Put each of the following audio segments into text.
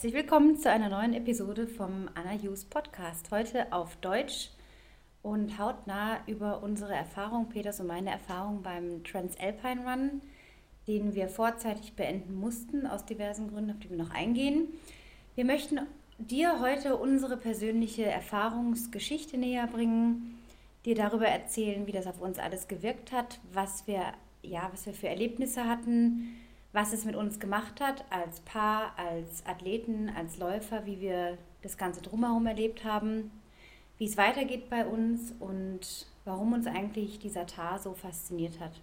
Herzlich willkommen zu einer neuen Episode vom Anna Hughes Podcast. Heute auf Deutsch und hautnah über unsere Erfahrung, Peters und meine Erfahrung beim Transalpine Run, den wir vorzeitig beenden mussten, aus diversen Gründen, auf die wir noch eingehen. Wir möchten dir heute unsere persönliche Erfahrungsgeschichte näher bringen, dir darüber erzählen, wie das auf uns alles gewirkt hat, was wir, ja, was wir für Erlebnisse hatten, was es mit uns gemacht hat als Paar, als Athleten, als Läufer, wie wir das Ganze drumherum erlebt haben, wie es weitergeht bei uns und warum uns eigentlich dieser Tar so fasziniert hat.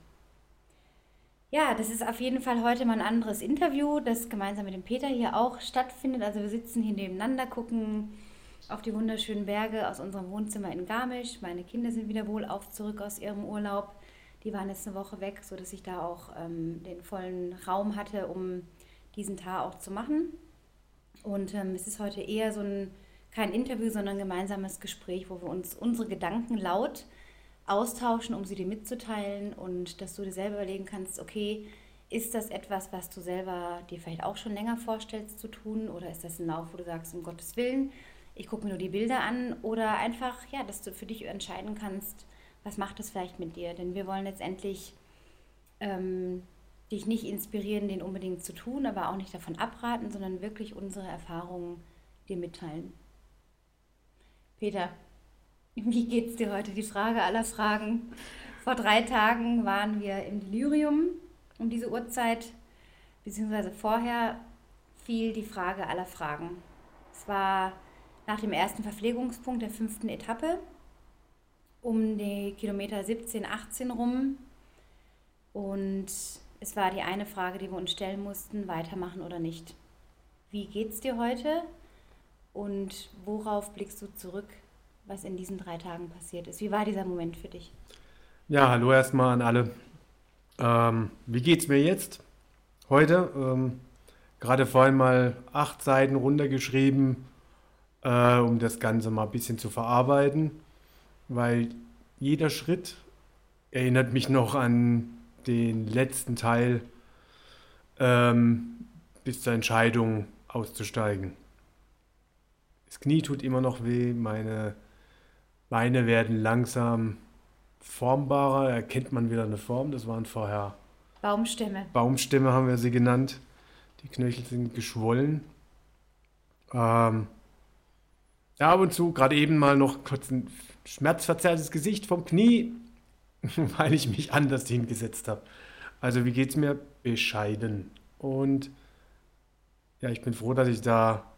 Ja, das ist auf jeden Fall heute mal ein anderes Interview, das gemeinsam mit dem Peter hier auch stattfindet. Also wir sitzen hier nebeneinander, gucken auf die wunderschönen Berge aus unserem Wohnzimmer in Garmisch. Meine Kinder sind wieder wohl auf zurück aus ihrem Urlaub. Die waren jetzt eine Woche weg, sodass ich da auch ähm, den vollen Raum hatte, um diesen Tag auch zu machen. Und ähm, es ist heute eher so ein, kein Interview, sondern ein gemeinsames Gespräch, wo wir uns unsere Gedanken laut austauschen, um sie dir mitzuteilen und dass du dir selber überlegen kannst, okay, ist das etwas, was du selber dir vielleicht auch schon länger vorstellst zu tun oder ist das ein Lauf, wo du sagst, um Gottes Willen, ich gucke mir nur die Bilder an oder einfach, ja, dass du für dich entscheiden kannst, was macht das vielleicht mit dir? Denn wir wollen letztendlich ähm, dich nicht inspirieren, den unbedingt zu tun, aber auch nicht davon abraten, sondern wirklich unsere Erfahrungen dir mitteilen. Peter, wie geht's dir heute? Die Frage aller Fragen. Vor drei Tagen waren wir im Delirium um diese Uhrzeit, beziehungsweise vorher fiel die Frage aller Fragen. Es war nach dem ersten Verpflegungspunkt der fünften Etappe um die Kilometer 17, 18 rum. Und es war die eine Frage, die wir uns stellen mussten, weitermachen oder nicht. Wie geht's dir heute? Und worauf blickst du zurück, was in diesen drei Tagen passiert ist? Wie war dieser Moment für dich? Ja, hallo erstmal an alle. Ähm, wie geht's mir jetzt? Heute? Ähm, gerade vorhin mal acht Seiten runtergeschrieben, äh, um das Ganze mal ein bisschen zu verarbeiten weil jeder Schritt erinnert mich noch an den letzten Teil ähm, bis zur Entscheidung auszusteigen. Das Knie tut immer noch weh, meine Beine werden langsam formbarer, erkennt man wieder eine Form, das waren vorher Baumstämme. Baumstämme haben wir sie genannt. Die Knöchel sind geschwollen. Ähm, ja, ab und zu gerade eben mal noch kurz ein schmerzverzerrtes Gesicht vom Knie, weil ich mich anders hingesetzt habe. Also wie geht es mir? Bescheiden. Und ja, ich bin froh, dass ich da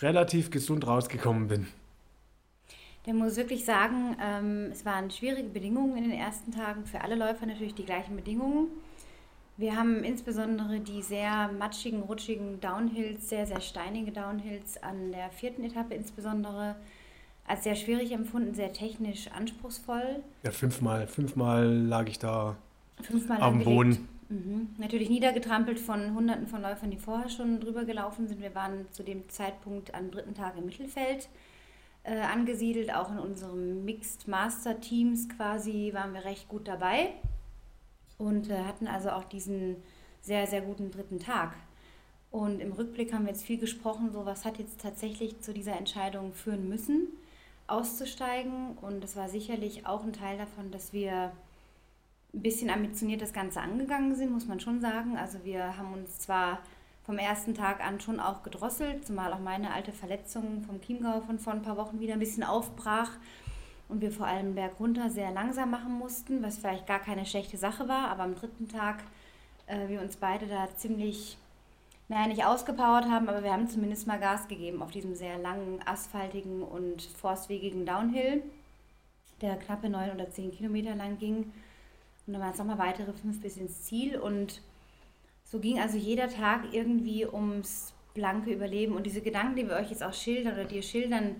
relativ gesund rausgekommen bin. Der muss wirklich sagen, ähm, es waren schwierige Bedingungen in den ersten Tagen. Für alle Läufer natürlich die gleichen Bedingungen. Wir haben insbesondere die sehr matschigen, rutschigen Downhills, sehr, sehr steinige Downhills an der vierten Etappe insbesondere als sehr schwierig empfunden, sehr technisch anspruchsvoll. Ja, fünfmal, fünfmal lag ich da fünfmal auf dem Boden. Mhm. Natürlich niedergetrampelt von Hunderten von Läufern, die vorher schon drüber gelaufen sind. Wir waren zu dem Zeitpunkt am dritten Tag im Mittelfeld äh, angesiedelt. Auch in unserem Mixed Master Teams quasi waren wir recht gut dabei und äh, hatten also auch diesen sehr, sehr guten dritten Tag. Und im Rückblick haben wir jetzt viel gesprochen, so was hat jetzt tatsächlich zu dieser Entscheidung führen müssen auszusteigen. Und es war sicherlich auch ein Teil davon, dass wir ein bisschen ambitioniert das Ganze angegangen sind, muss man schon sagen. Also wir haben uns zwar vom ersten Tag an schon auch gedrosselt, zumal auch meine alte Verletzung vom Chiemgau von vor ein paar Wochen wieder ein bisschen aufbrach und wir vor allem bergunter sehr langsam machen mussten, was vielleicht gar keine schlechte Sache war, aber am dritten Tag äh, wir uns beide da ziemlich naja, nicht ausgepowert haben, aber wir haben zumindest mal Gas gegeben auf diesem sehr langen, asphaltigen und forstwegigen Downhill, der knappe neun oder zehn Kilometer lang ging. Und dann waren es nochmal weitere fünf bis ins Ziel. Und so ging also jeder Tag irgendwie ums blanke Überleben. Und diese Gedanken, die wir euch jetzt auch schildern oder dir schildern,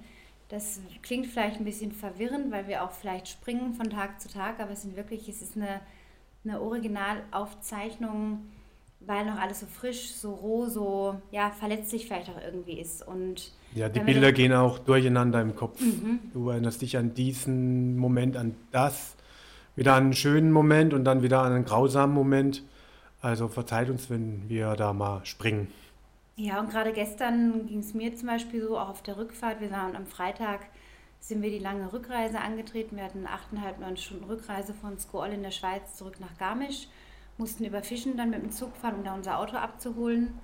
das klingt vielleicht ein bisschen verwirrend, weil wir auch vielleicht springen von Tag zu Tag, aber es sind wirklich, es ist eine, eine Originalaufzeichnung weil noch alles so frisch, so roh, so ja, verletzlich vielleicht auch irgendwie ist. Und ja, die Bilder gehen auch durcheinander im Kopf. Mhm. Du erinnerst dich an diesen Moment, an das, wieder an einen schönen Moment und dann wieder an einen grausamen Moment. Also verzeiht uns, wenn wir da mal springen. Ja, und gerade gestern ging es mir zum Beispiel so, auch auf der Rückfahrt. Wir waren am Freitag, sind wir die lange Rückreise angetreten. Wir hatten achteinhalb, neun Stunden Rückreise von Skoll in der Schweiz zurück nach Garmisch. Mussten über Fischen dann mit dem Zug fahren, um da unser Auto abzuholen.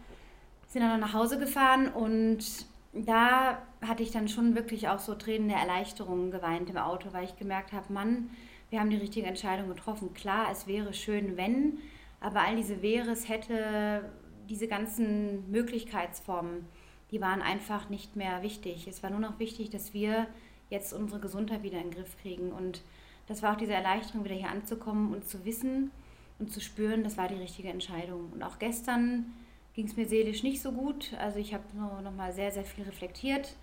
Sind dann nach Hause gefahren und da hatte ich dann schon wirklich auch so Tränen der Erleichterung geweint im Auto, weil ich gemerkt habe, Mann, wir haben die richtige Entscheidung getroffen. Klar, es wäre schön, wenn, aber all diese wäre, es hätte, diese ganzen Möglichkeitsformen, die waren einfach nicht mehr wichtig. Es war nur noch wichtig, dass wir jetzt unsere Gesundheit wieder in den Griff kriegen. Und das war auch diese Erleichterung, wieder hier anzukommen und zu wissen und zu spüren, das war die richtige Entscheidung. Und auch gestern ging es mir seelisch nicht so gut. Also ich habe noch mal sehr, sehr viel reflektiert.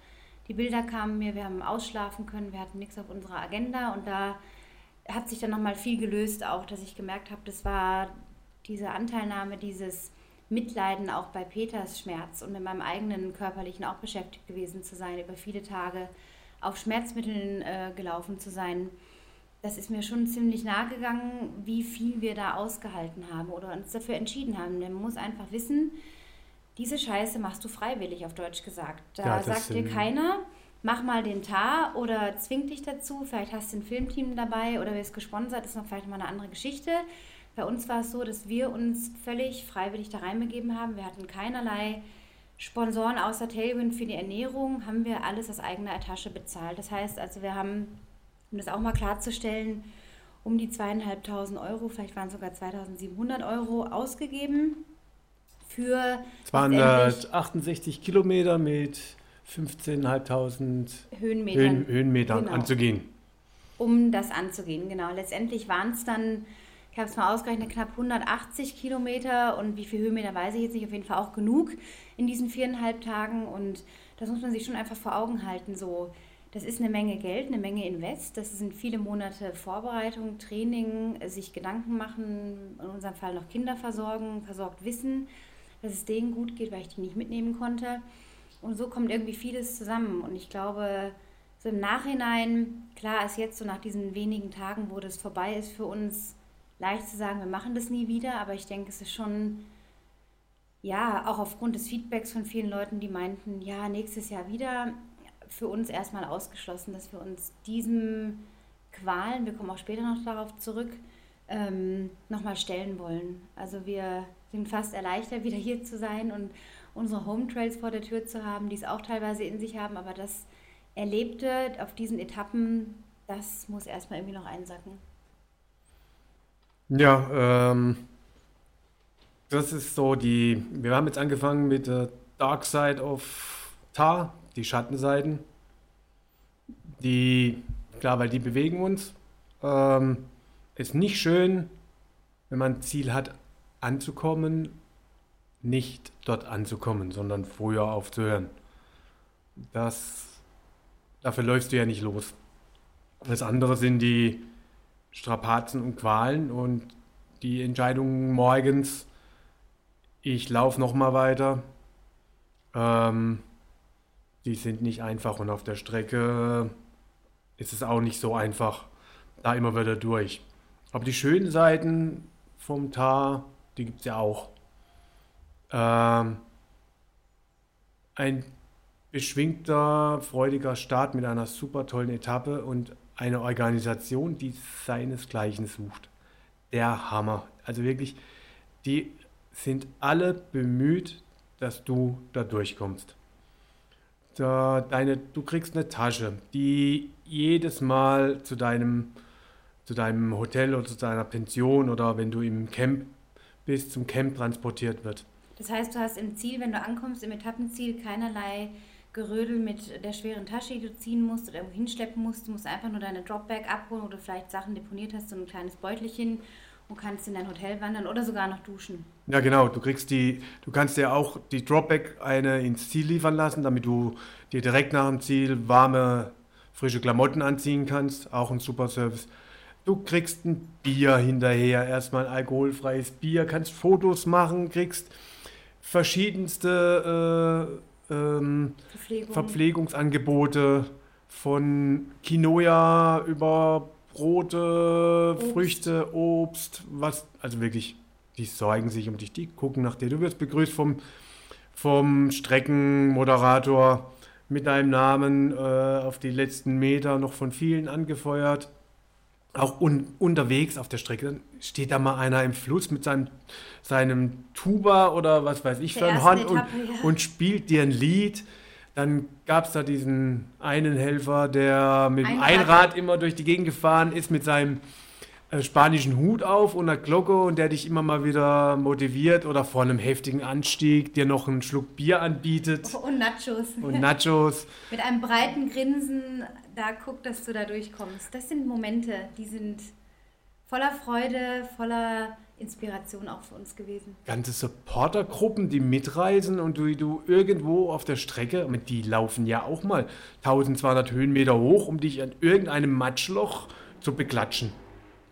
Die Bilder kamen mir, wir haben ausschlafen können, wir hatten nichts auf unserer Agenda und da hat sich dann noch mal viel gelöst, auch dass ich gemerkt habe, das war diese Anteilnahme, dieses Mitleiden auch bei Peters Schmerz und mit meinem eigenen körperlichen auch beschäftigt gewesen zu sein, über viele Tage auf Schmerzmitteln äh, gelaufen zu sein. Das ist mir schon ziemlich nahe gegangen, wie viel wir da ausgehalten haben oder uns dafür entschieden haben. Man muss einfach wissen, diese Scheiße machst du freiwillig, auf Deutsch gesagt. Da ja, sagt dir keiner, mach mal den Tar oder zwingt dich dazu. Vielleicht hast du ein Filmteam dabei oder wirst gesponsert, ist noch vielleicht mal eine andere Geschichte. Bei uns war es so, dass wir uns völlig freiwillig da reinbegeben haben. Wir hatten keinerlei Sponsoren außer Tailwind für die Ernährung, haben wir alles aus eigener Tasche bezahlt. Das heißt also, wir haben, um das auch mal klarzustellen, um die zweieinhalbtausend Euro, vielleicht waren es sogar 2700 Euro ausgegeben für. 268 Kilometer mit 15.500 Höhenmetern, Höhen, Höhenmetern genau. anzugehen. Um das anzugehen, genau. Letztendlich waren es dann ich habe es mal ausgerechnet, knapp 180 Kilometer und wie viel Höhenmeter weiß ich jetzt nicht, auf jeden Fall auch genug in diesen viereinhalb Tagen und das muss man sich schon einfach vor Augen halten. So, das ist eine Menge Geld, eine Menge Invest, das sind viele Monate Vorbereitung, Training, sich Gedanken machen, in unserem Fall noch Kinder versorgen, versorgt wissen, dass es denen gut geht, weil ich die nicht mitnehmen konnte. Und so kommt irgendwie vieles zusammen. Und ich glaube, so im Nachhinein, klar ist jetzt so nach diesen wenigen Tagen, wo das vorbei ist für uns, leicht zu sagen, wir machen das nie wieder, aber ich denke, es ist schon, ja, auch aufgrund des Feedbacks von vielen Leuten, die meinten, ja, nächstes Jahr wieder, für uns erstmal ausgeschlossen, dass wir uns diesem Qualen, wir kommen auch später noch darauf zurück, ähm, nochmal stellen wollen. Also wir sind fast erleichtert, wieder hier zu sein und unsere Home Trails vor der Tür zu haben, die es auch teilweise in sich haben, aber das Erlebte auf diesen Etappen, das muss erstmal irgendwie noch einsacken. Ja, ähm, das ist so die. Wir haben jetzt angefangen mit der Dark Side of Tar, die Schattenseiten. Die, klar, weil die bewegen uns. Ähm, ist nicht schön, wenn man ein Ziel hat, anzukommen, nicht dort anzukommen, sondern früher aufzuhören. Das, dafür läufst du ja nicht los. Das andere sind die Strapazen und Qualen und die Entscheidung morgens, ich laufe noch mal weiter, ähm, die sind nicht einfach und auf der Strecke ist es auch nicht so einfach, da immer wieder durch. Aber die schönen Seiten vom Tar, die gibt es ja auch. Ähm, ein beschwingter, freudiger Start mit einer super tollen Etappe und eine Organisation, die seinesgleichen sucht. Der Hammer. Also wirklich, die sind alle bemüht, dass du da durchkommst. Da deine, du kriegst eine Tasche, die jedes Mal zu deinem, zu deinem Hotel oder zu deiner Pension oder wenn du im Camp bist, zum Camp transportiert wird. Das heißt, du hast im Ziel, wenn du ankommst, im Etappenziel keinerlei Gerödel mit der schweren Tasche, die du ziehen musst oder irgendwo hinschleppen musst. Du musst einfach nur deine Dropbag abholen oder vielleicht Sachen deponiert hast, so ein kleines Beutelchen und kannst in dein Hotel wandern oder sogar noch duschen. Ja, genau. Du kriegst die, du kannst dir auch die Dropbag eine ins Ziel liefern lassen, damit du dir direkt nach dem Ziel warme, frische Klamotten anziehen kannst. Auch ein super Service. Du kriegst ein Bier hinterher, erstmal ein alkoholfreies Bier, kannst Fotos machen, kriegst verschiedenste äh, ähm, Verpflegung. Verpflegungsangebote von Quinoa über Brote, Obst. Früchte, Obst, was, also wirklich, die sorgen sich um dich, die gucken nach dir. Du wirst begrüßt vom, vom Streckenmoderator mit deinem Namen äh, auf die letzten Meter noch von vielen angefeuert. Auch un unterwegs auf der Strecke dann steht da mal einer im Fluss mit seinem, seinem Tuba oder was weiß ich Der für ein Horn und, ja. und spielt dir ein Lied. Dann gab es da diesen einen Helfer, der mit dem Einrad. Einrad immer durch die Gegend gefahren ist mit seinem spanischen Hut auf und einer Glocke und der dich immer mal wieder motiviert oder vor einem heftigen Anstieg dir noch einen Schluck Bier anbietet Und Nachos. und Nachos. Mit einem breiten Grinsen da guckt, dass du da durchkommst. Das sind Momente, die sind voller Freude, voller Inspiration auch für uns gewesen. Ganze Supportergruppen, die mitreisen und du, du irgendwo auf der Strecke, die laufen ja auch mal 1200 Höhenmeter hoch, um dich an irgendeinem Matschloch zu beklatschen.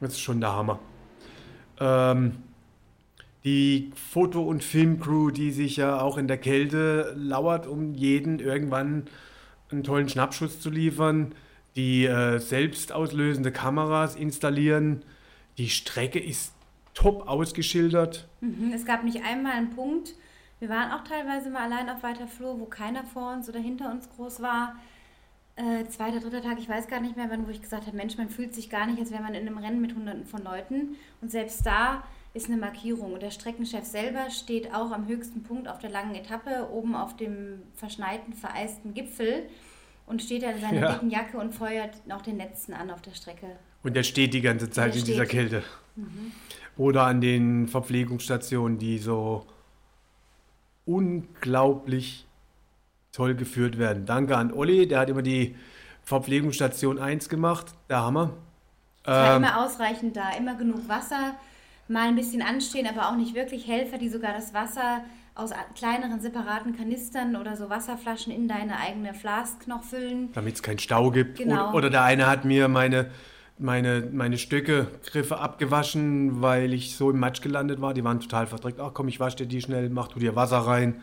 Das ist schon der Hammer. Ähm, die Foto- und Filmcrew, die sich ja auch in der Kälte lauert, um jeden irgendwann einen tollen Schnappschuss zu liefern, die äh, selbst auslösende Kameras installieren. Die Strecke ist top ausgeschildert. Mhm, Es gab nicht einmal einen Punkt. Wir waren auch teilweise mal allein auf weiter Flur, wo keiner vor uns oder hinter uns groß war. Äh, zweiter, dritter Tag, ich weiß gar nicht mehr, wann, wo ich gesagt habe, Mensch, man fühlt sich gar nicht, als wäre man in einem Rennen mit hunderten von Leuten. Und selbst da ist eine Markierung. Und der Streckenchef selber steht auch am höchsten Punkt auf der langen Etappe, oben auf dem verschneiten, vereisten Gipfel und steht da in seiner Ja. dicken Jacke und feuert noch den letzten an auf der Strecke. Und der steht die ganze Zeit Der in dieser. Kälte. Oder an den Verpflegungsstationen, die so unglaublich toll geführt werden. Danke an Olli, der hat immer die Verpflegungsstation 1 gemacht. Der Hammer. Es war Ähm, immer ausreichend da, immer genug Wasser, mal ein bisschen anstehen, aber auch nicht wirklich Helfer, die sogar das Wasser aus kleineren separaten Kanistern oder so Wasserflaschen in deine eigene Flask noch füllen. damit es keinen Stau gibt. Genau. Oder, oder der eine hat mir meine, meine, meine Stöcke, Griffe abgewaschen, weil ich so im Matsch gelandet war. Die waren total verdreckt. Ach komm, ich wasche dir die schnell, mach du dir Wasser rein.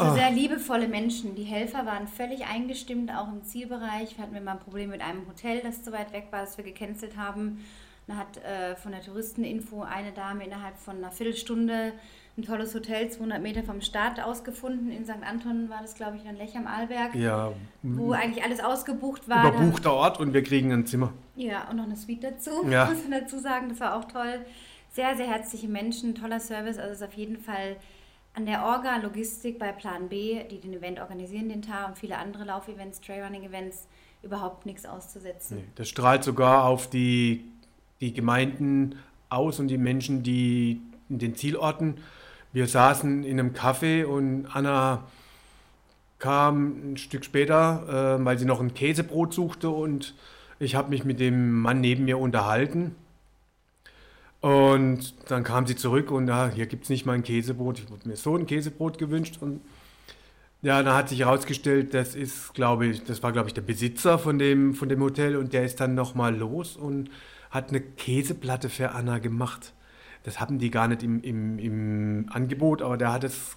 Also Ah. sehr liebevolle Menschen. Die Helfer waren völlig eingestimmt, auch im Zielbereich. Wir hatten wir mal ein Problem mit einem Hotel, das zu weit weg war, das wir gecancelt haben. Da hat äh, von der Touristeninfo eine Dame innerhalb von einer Viertelstunde ein tolles Hotel 200 Meter vom Start ausgefunden. In St. Anton war das, glaube ich, dann Lech am Arlberg. Ja, wo eigentlich alles ausgebucht war. überbuchter Ort und wir kriegen ein Zimmer. Ja, und noch eine Suite dazu, Ja. muss man dazu sagen. Das war auch toll. Sehr, sehr herzliche Menschen, toller Service. Also es ist auf jeden Fall an der Orga, Logistik bei Plan B, die den Event organisieren, den Tag und viele andere Laufevents, Trailrunning-Events, überhaupt nichts auszusetzen. Nee, das strahlt sogar auf die, die Gemeinden aus und die Menschen, die in den Zielorten. Wir saßen in einem Café und Anna kam ein Stück später, äh, weil sie noch ein Käsebrot suchte und ich habe mich mit dem Mann neben mir unterhalten. Und dann kam sie zurück und ja, hier gibt es nicht mal ein Käsebrot. Ich wurde mir so ein Käsebrot gewünscht und ja, da hat sich herausgestellt, das ist, glaube ich, das war, glaube ich, der Besitzer von dem, von dem Hotel und der ist dann nochmal los und hat eine Käseplatte für Anna gemacht. Das hatten die gar nicht im, im, im Angebot, aber der hat es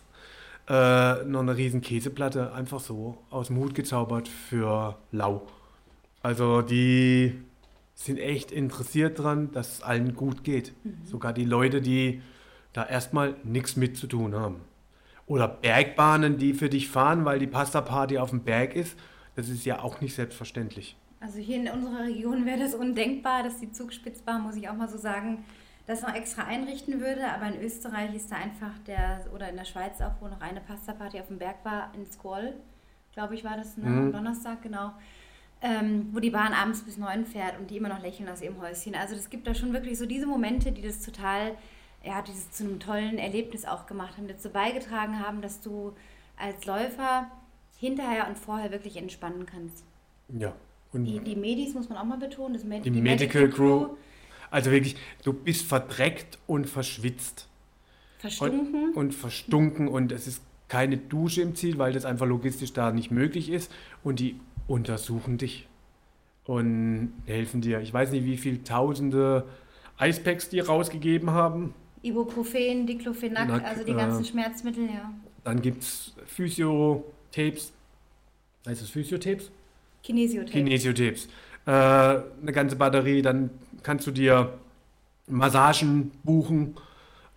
äh, noch eine riesen Käseplatte einfach so aus dem Hut gezaubert für Lau. Also die sind echt interessiert dran, dass es allen gut geht. Sogar die Leute, die da erstmal nichts mit zu tun haben. Oder Bergbahnen, die für dich fahren, weil die Pasta-Party auf dem Berg ist. Das ist ja auch nicht selbstverständlich. Also hier in unserer Region wäre das undenkbar, dass die Zugspitzbahn, muss ich auch mal so sagen, das noch extra einrichten würde. Aber in Österreich ist da einfach der, oder in der Schweiz auch, wo noch eine Pasta-Party auf dem Berg war, in Squall, glaube ich, war das, ne? am Donnerstag, genau. Ähm, wo die Bahn abends bis neun fährt und die immer noch lächeln aus ihrem Häuschen. Also es gibt da schon wirklich so diese Momente, die das total, ja, dieses zu einem tollen Erlebnis auch gemacht haben, dazu beigetragen haben, dass du als Läufer hinterher und vorher wirklich entspannen kannst. Ja. Und Die, die Medis muss man auch mal betonen. Das Med Die Medical Crew. also wirklich, du bist verdreckt und verschwitzt. Verstunken. Und, und verstunken und es ist keine Dusche im Ziel, weil das einfach logistisch da nicht möglich ist. Und die untersuchen dich und helfen dir. Ich weiß nicht, wie viele tausende Eispacks die rausgegeben haben. Ibuprofen, Diclofenac, Nac, also die äh, ganzen Schmerzmittel, ja. Dann gibt es Physiotapes. Heißt es Physiotapes? Kinesiotape. Kinesiotapes. Äh, eine ganze Batterie. Dann kannst du dir Massagen buchen.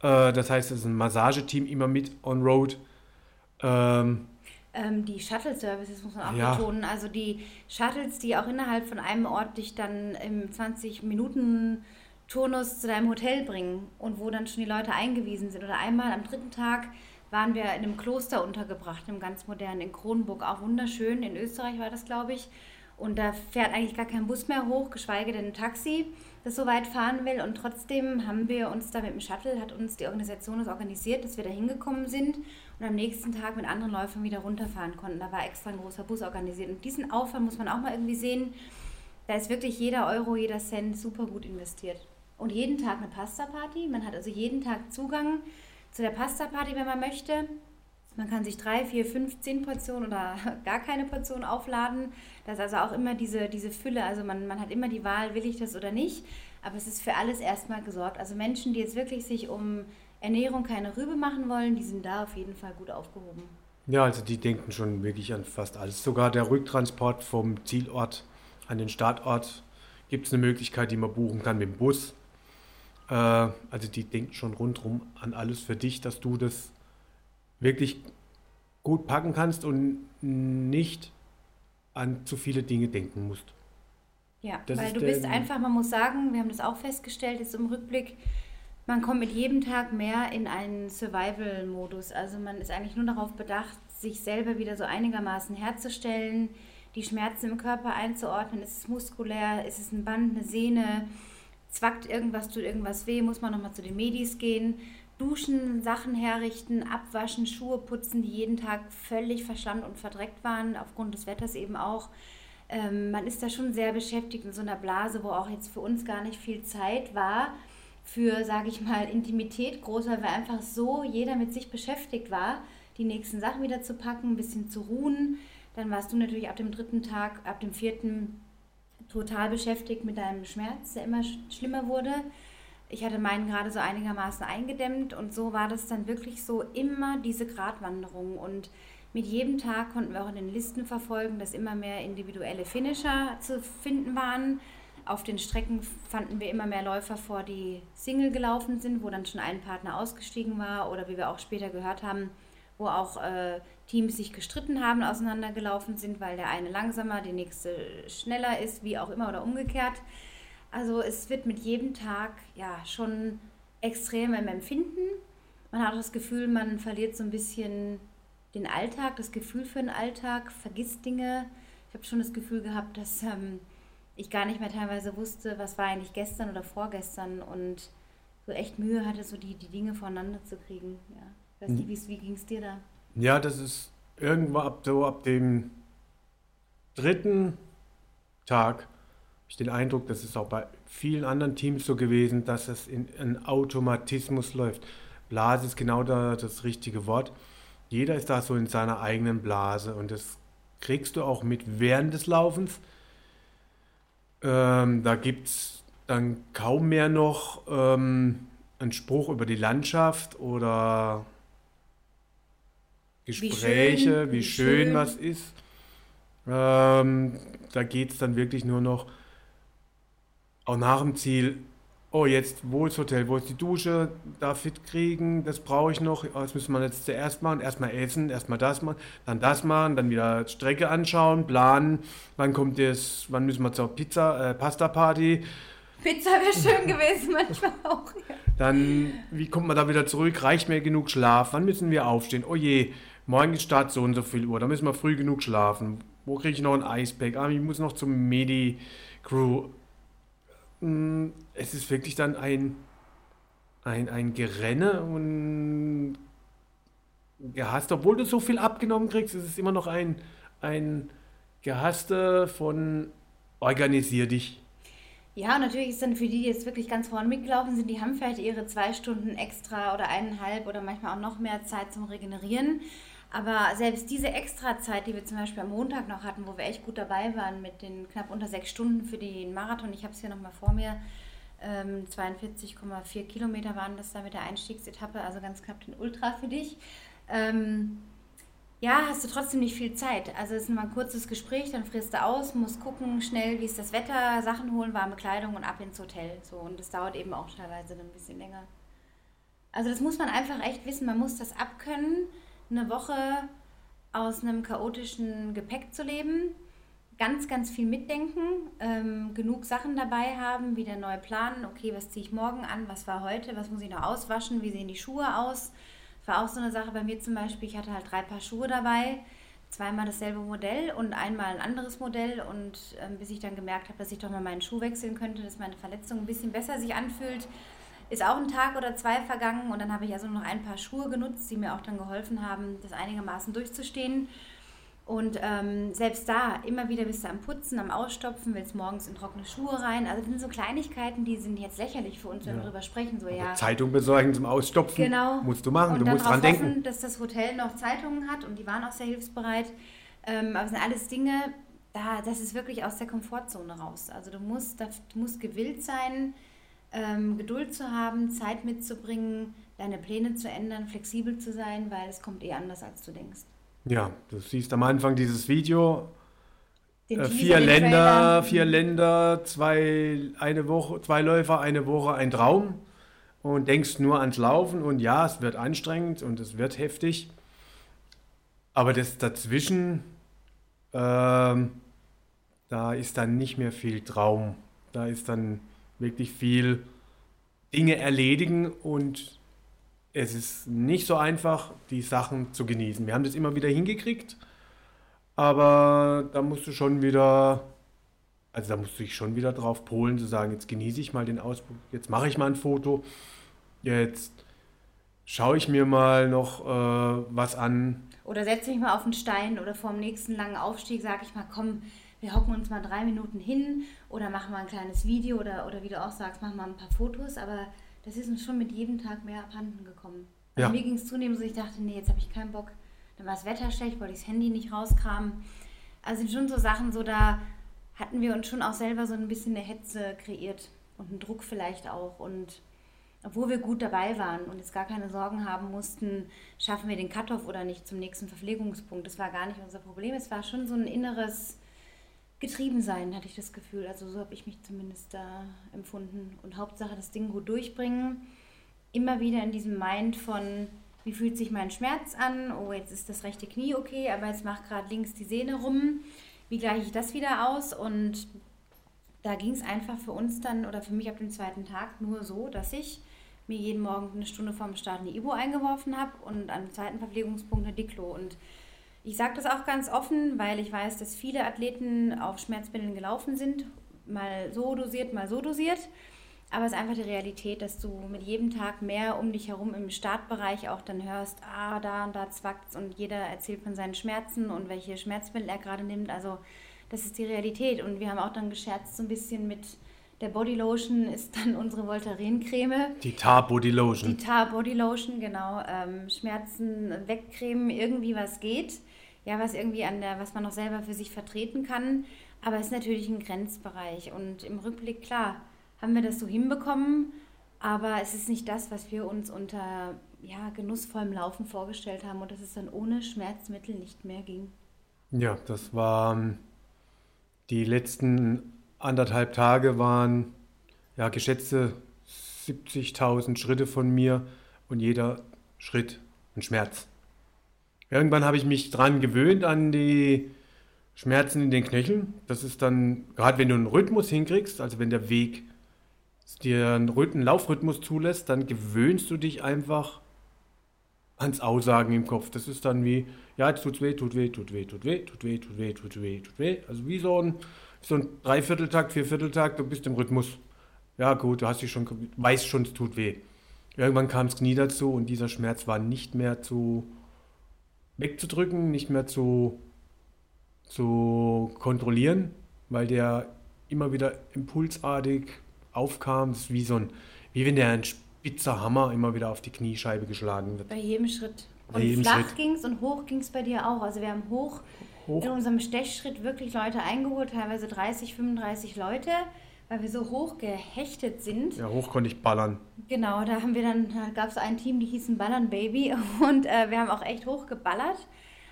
Äh, das heißt, es ist ein Massageteam immer mit on road. Ähm, ähm, die Shuttle-Services muss man auch Ja. betonen. Also die Shuttles, die auch innerhalb von einem Ort dich dann im 20-Minuten-Turnus zu deinem Hotel bringen und wo dann schon die Leute eingewiesen sind. Oder einmal am dritten Tag waren wir in einem Kloster untergebracht, im ganz modernen, in Kronburg, auch wunderschön. In Österreich war das, glaube ich. Und da fährt eigentlich gar kein Bus mehr hoch, geschweige denn ein Taxi, das so weit fahren will. Und trotzdem haben wir uns da mit dem Shuttle, hat uns die Organisation das organisiert, dass wir da hingekommen sind und am nächsten Tag mit anderen Läufern wieder runterfahren konnten. Da war extra ein großer Bus organisiert. Und diesen Aufwand muss man auch mal irgendwie sehen. Da ist wirklich jeder Euro, jeder Cent super gut investiert. Und jeden Tag eine Pasta-Party. Man hat also jeden Tag Zugang zu der Pasta-Party, wenn man möchte. Man kann sich drei, vier, fünf, zehn Portionen oder gar keine Portion aufladen. Das ist also auch immer diese, diese Fülle. Also man, man hat immer die Wahl, will ich das oder nicht. Aber es ist für alles erstmal gesorgt. Also Menschen, die jetzt wirklich sich um Ernährung keine Rübe machen wollen, die sind da auf jeden Fall gut aufgehoben. ja, also die denken schon wirklich an fast alles. Sogar der Rücktransport vom Zielort an den Startort gibt es eine Möglichkeit, die man buchen kann mit dem Bus. Äh, also die denken schon rundherum an alles für dich, dass du das wirklich gut packen kannst und nicht an zu viele Dinge denken musst. Ja, Das weil du bist einfach, man muss sagen, wir haben das auch festgestellt jetzt im Rückblick, man kommt mit jedem Tag mehr in einen Survival-Modus. Also man ist eigentlich nur darauf bedacht, sich selber wieder so einigermaßen herzustellen, die Schmerzen im Körper einzuordnen. Ist es muskulär, ist es ein Band, eine Sehne, zwackt irgendwas, tut irgendwas weh, muss man nochmal zu den Medis gehen, duschen, Sachen herrichten, abwaschen, Schuhe putzen, die jeden Tag völlig verschlammt und verdreckt waren, aufgrund des Wetters eben auch. Ähm, man ist da schon sehr beschäftigt in so einer Blase, wo auch jetzt für uns gar nicht viel Zeit war für, sage ich mal, Intimität groß, weil einfach so jeder mit sich beschäftigt war, die nächsten Sachen wieder zu packen, ein bisschen zu ruhen. Dann warst du natürlich ab dem dritten Tag, ab dem vierten total beschäftigt mit deinem Schmerz, der immer sch schlimmer wurde. Ich hatte meinen gerade so einigermaßen eingedämmt und so war das dann wirklich so immer diese Gratwanderung und mit jedem Tag konnten wir auch in den Listen verfolgen, dass immer mehr individuelle Finisher zu finden waren. Auf den Strecken fanden wir immer mehr Läufer vor, die Single gelaufen sind, wo dann schon ein Partner ausgestiegen war oder wie wir auch später gehört haben, wo auch äh, Teams sich gestritten haben, auseinandergelaufen sind, weil der eine langsamer, der nächste schneller ist, wie auch immer oder umgekehrt. Also es wird mit jedem Tag ja schon extrem im Empfinden. Man hat auch das Gefühl, man verliert so ein bisschen den Alltag, das Gefühl für den Alltag, vergisst Dinge. Ich habe schon das Gefühl gehabt, dass ähm, ich gar nicht mehr teilweise wusste, was war eigentlich gestern oder vorgestern und so echt Mühe hatte, so die, die Dinge voneinander zu kriegen. Ja. Ich weiß nicht, wie's- wie ging es dir da? Ja, das ist irgendwo ab, so ab dem dritten Tag habe ich den Eindruck, das ist auch bei vielen anderen Teams so gewesen, dass es in einen Automatismus läuft. Blase ist genau da das richtige Wort. Jeder ist da so in seiner eigenen Blase und das kriegst du auch mit während des Laufens. Ähm, da gibt es dann kaum mehr noch ähm, einen Spruch über die Landschaft oder Gespräche, schön, wie wie schön, schön. was ist. Ähm, da geht es dann wirklich nur noch, auch nach dem Ziel, oh jetzt, wo ist das Hotel, wo ist die Dusche, da fit kriegen, das brauche ich noch, oh, das müssen wir jetzt zuerst machen, erstmal essen, erstmal das machen, dann das machen, dann wieder Strecke anschauen, planen, wann kommt das, wann müssen wir zur Pizza, äh, Pasta-Party, Pizza wäre schön gewesen, manchmal auch. Ja. dann, wie kommt man da wieder zurück? Reicht mir genug Schlaf? Wann müssen wir aufstehen? Oh je, morgen ist Start so und so viel Uhr. Da müssen wir früh genug schlafen. Wo kriege ich noch ein Eispack? Ah, ich muss noch zum Medi-Crew. Mm, Es ist wirklich dann ein, ein, ein Gerenne und gehasst. Obwohl du so viel abgenommen kriegst, ist es immer noch ein, ein Gehasste von organisier dich. Ja, und natürlich ist dann für die, die jetzt wirklich ganz vorne mitgelaufen sind, die haben vielleicht ihre zwei Stunden extra oder eineinhalb oder manchmal auch noch mehr Zeit zum Regenerieren. Aber selbst diese Extrazeit, die wir zum Beispiel am Montag noch hatten, wo wir echt gut dabei waren mit den knapp unter sechs Stunden für den Marathon, ich habe es hier nochmal vor mir, ähm, 42,4 Kilometer waren das da mit der Einstiegsetappe, also ganz knapp den Ultra für dich. Ähm, ja, hast du trotzdem nicht viel Zeit. Also es ist mal ein kurzes Gespräch, dann frierst du aus, musst gucken schnell, wie ist das Wetter, Sachen holen, warme Kleidung und ab ins Hotel. So, und das dauert eben auch teilweise ein bisschen länger. Also das muss man einfach echt wissen, man muss das abkönnen, eine Woche aus einem chaotischen Gepäck zu leben, ganz, ganz viel mitdenken, ähm, genug Sachen dabei haben, wieder neu planen, okay, was ziehe ich morgen an, was war heute, was muss ich noch auswaschen, wie sehen die Schuhe aus. Das war auch so eine Sache bei mir zum Beispiel, ich hatte halt drei Paar Schuhe dabei, zweimal dasselbe Modell und einmal ein anderes Modell. Und ähm, bis ich dann gemerkt habe, dass ich doch mal meinen Schuh wechseln könnte, dass meine Verletzung ein bisschen besser sich anfühlt, ist auch ein Tag oder zwei vergangen und dann habe ich also noch ein paar Schuhe genutzt, die mir auch dann geholfen haben, das einigermaßen durchzustehen. Und ähm, selbst da, immer wieder bist du am Putzen, am Ausstopfen, willst morgens in trockene Schuhe rein. Also das sind so Kleinigkeiten, die sind jetzt lächerlich für uns, wenn ja. wir darüber sprechen. So, ja. Zeitung besorgen zum Ausstopfen genau. musst du machen, und du musst dran hoffen, denken. dass das Hotel noch Zeitungen hat und die waren auch sehr hilfsbereit. Ähm, aber es sind alles Dinge, da, das ist wirklich aus der Komfortzone raus. Also du musst, du musst gewillt sein, ähm, Geduld zu haben, Zeit mitzubringen, deine Pläne zu ändern, flexibel zu sein, weil es kommt eh anders, als du denkst. Ja, du siehst am Anfang dieses Video, äh, vier Länder, vier Länder, zwei, eine Woche, zwei Läufer, eine Woche, ein Traum. Und denkst nur ans Laufen und ja, es wird anstrengend und es wird heftig, aber das dazwischen, ähm, da ist dann nicht mehr viel Traum, da ist dann wirklich viel Dinge erledigen und es ist nicht so einfach, die Sachen zu genießen. Wir haben das immer wieder hingekriegt, aber da musst du schon wieder, also da musst du dich schon wieder drauf polen, zu sagen, jetzt genieße ich mal den Ausflug, jetzt mache ich mal ein Foto, jetzt schaue ich mir mal noch äh, was an. Oder setze mich mal auf einen Stein oder vor dem nächsten langen Aufstieg sage ich mal, komm, wir hocken uns mal drei Minuten hin oder machen mal ein kleines Video oder, oder wie du auch sagst, machen mal ein paar Fotos, aber das ist uns schon mit jedem Tag mehr abhanden gekommen. Also Ja. Mir ging es zunehmend so, ich dachte, nee, jetzt habe ich keinen Bock. Dann war das Wetter schlecht, wollte ich das Handy nicht rauskramen. Also sind schon so Sachen, so da hatten wir uns schon auch selber so ein bisschen eine Hetze kreiert und einen Druck vielleicht auch. Und obwohl wir gut dabei waren und jetzt gar keine Sorgen haben mussten, schaffen wir den Cut-Off oder nicht zum nächsten Verpflegungspunkt. Das war gar nicht unser Problem. Es war schon so ein inneres Getriebensein, hatte ich das Gefühl. Also so habe ich mich zumindest da empfunden. Und Hauptsache das Ding gut durchbringen. Immer wieder in diesem Mind von, wie fühlt sich mein Schmerz an? Oh, jetzt ist das rechte Knie okay, aber jetzt macht gerade links die Sehne rum. Wie gleiche ich das wieder aus? Und da ging es einfach für uns dann oder für mich ab dem zweiten Tag nur so, dass ich mir jeden Morgen eine Stunde vorm Start eine Ibo eingeworfen habe und am zweiten Verpflegungspunkt eine Diclo. Und ich sage das auch ganz offen, weil ich weiß, dass viele Athleten auf Schmerzmitteln gelaufen sind, mal so dosiert, mal so dosiert. Aber es ist einfach die Realität, dass du mit jedem Tag mehr um dich herum im Startbereich auch dann hörst, ah, da und da zwackt's und jeder erzählt von seinen Schmerzen und welche Schmerzmittel er gerade nimmt. Also das ist die Realität. Und wir haben auch dann gescherzt so ein bisschen mit der Bodylotion ist dann unsere Voltaren-Creme. Die Tar Body Die. Tar Body Lotion, genau. Ähm, Schmerzen wegcremen, irgendwie was geht. Ja, was irgendwie an der, was man noch selber für sich vertreten kann. Aber es ist natürlich ein Grenzbereich. Und im Rückblick, klar, haben wir das so hinbekommen. Aber es ist nicht das, was wir uns unter ja, genussvollem Laufen vorgestellt haben und dass es dann ohne Schmerzmittel nicht mehr ging. Ja, das waren die letzten anderthalb Tage waren ja geschätzte 70.000 Schritte von mir und jeder Schritt ein Schmerz. Irgendwann habe ich mich dran gewöhnt an die Schmerzen in den Knöcheln. Das ist dann, gerade wenn du einen Rhythmus hinkriegst, also wenn der Weg dir einen Rhyth- einen Laufrhythmus zulässt, dann gewöhnst du dich einfach ans Aussagen im Kopf. Das ist dann wie, ja, jetzt tut's weh, tut weh, tut weh, tut weh, tut weh, tut weh, tut weh, tut weh. Also wie so ein, so ein Dreivierteltakt, Viervierteltakt, du bist im Rhythmus. Ja gut, du hast dich schon, weißt schon, es tut weh. Irgendwann kam das Knie dazu und dieser Schmerz war nicht mehr zu wegzudrücken, nicht mehr zu, zu kontrollieren, weil der immer wieder impulsartig aufkam. Das ist wie so ein, wie wenn der ein spitzer Hammer immer wieder auf die Kniescheibe geschlagen wird. Bei jedem Schritt. Bei Und jedem flach ging es und hoch ging es bei dir auch. Also wir haben hoch, Hoch. in unserem Stechschritt wirklich Leute eingeholt, teilweise 30, 35 Leute, weil wir so hoch gehechtet sind. Ja, hoch konnte ich ballern. Genau, da haben wir dann, da gab es ein Team, die hießen Ballern Baby und äh, wir haben auch echt hoch geballert.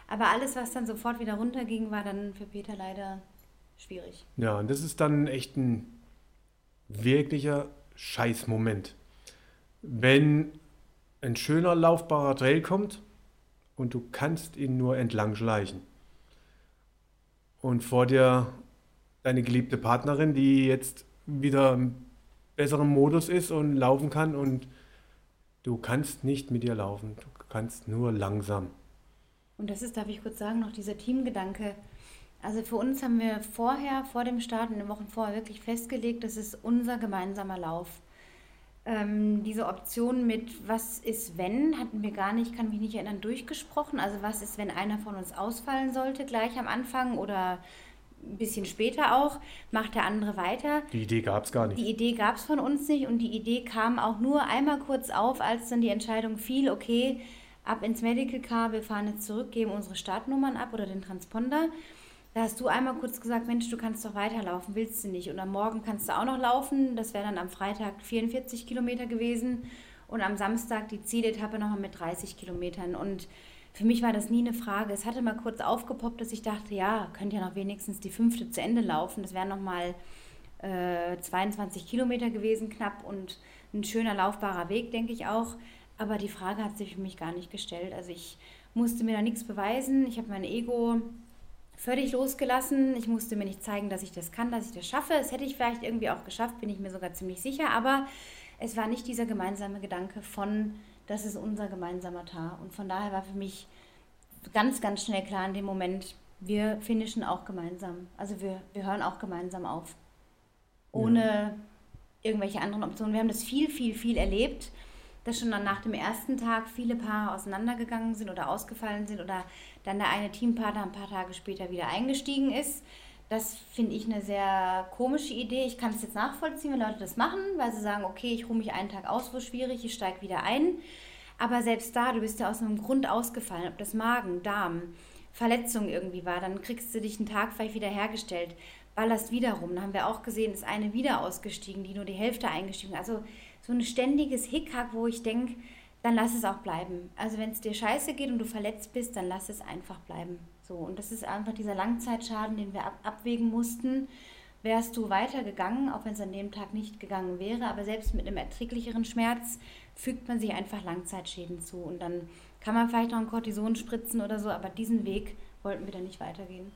Aber alles, was dann sofort wieder runterging, war dann für Peter leider schwierig. Ja, und das ist dann echt ein wirklicher Scheißmoment. Wenn ein schöner laufbarer Trail kommt und du kannst ihn nur entlang schleichen. Und vor dir deine geliebte Partnerin, die jetzt wieder im besseren Modus ist und laufen kann und du kannst nicht mit ihr laufen, du kannst nur langsam. Und das ist, darf ich kurz sagen, noch dieser Teamgedanke. Also für uns haben wir vorher, vor dem Start, in den Wochen vorher wirklich festgelegt, das ist unser gemeinsamer Lauf. Ähm, diese Option mit was ist wenn, hatten wir gar nicht, kann mich nicht erinnern, durchgesprochen. Also was ist, wenn einer von uns ausfallen sollte, gleich am Anfang oder ein bisschen später auch, macht der andere weiter. Die Idee gab es gar nicht. Die Idee gab es von uns nicht und die Idee kam auch nur einmal kurz auf, als dann die Entscheidung fiel, okay, ab ins Medical Car, wir fahren jetzt zurück, geben unsere Startnummern ab oder den Transponder. Da hast du einmal kurz gesagt, Mensch, du kannst doch weiterlaufen, willst du nicht? Und am Morgen kannst du auch noch laufen. Das wäre dann am Freitag 44 Kilometer gewesen und am Samstag die Zieletappe nochmal mit 30 Kilometern. Und für mich war das nie eine Frage. Es hatte mal kurz aufgepoppt, dass ich dachte, ja, könnte ja noch wenigstens die fünfte zu Ende laufen. Das wären nochmal äh, 22 Kilometer gewesen, knapp und ein schöner laufbarer Weg, denke ich auch. Aber die Frage hat sich für mich gar nicht gestellt. Also ich musste mir da nichts beweisen. Ich habe mein Ego völlig losgelassen. Ich musste mir nicht zeigen, dass ich das kann, dass ich das schaffe. Das hätte ich vielleicht irgendwie auch geschafft, bin ich mir sogar ziemlich sicher. Aber es war nicht dieser gemeinsame Gedanke von, das ist unser gemeinsamer Tar. Und von daher war für mich ganz, ganz schnell klar in dem Moment, wir finishen auch gemeinsam. Also wir, wir hören auch gemeinsam auf. Ohne ja. irgendwelche anderen Optionen. Wir haben das viel, viel, viel erlebt dass schon dann nach dem ersten Tag viele Paare auseinandergegangen sind oder ausgefallen sind oder dann der eine Teampartner ein paar Tage später wieder eingestiegen ist. Das finde ich eine sehr komische Idee. Ich kann es jetzt nachvollziehen, wenn Leute das machen, weil sie sagen, okay, ich ruhe mich einen Tag aus, wo schwierig, ich steige wieder ein. Aber selbst da, du bist ja aus einem Grund ausgefallen, ob das Magen, Darm, Verletzung irgendwie war, dann kriegst du dich einen Tag vielleicht wieder hergestellt, wieder rum. Da haben wir auch gesehen, ist eine wieder ausgestiegen, die nur die Hälfte eingestiegen. Also so ein ständiges Hickhack, wo ich denke, dann lass es auch bleiben. Also wenn es dir scheiße geht und du verletzt bist, dann lass es einfach bleiben. So, und das ist einfach dieser Langzeitschaden, den wir ab abwägen mussten. Wärst du weitergegangen, auch wenn es an dem Tag nicht gegangen wäre, aber selbst mit einem erträglicheren Schmerz fügt man sich einfach Langzeitschäden zu. Und dann kann man vielleicht noch ein Cortison spritzen oder so, aber diesen Weg wollten wir dann nicht weitergehen.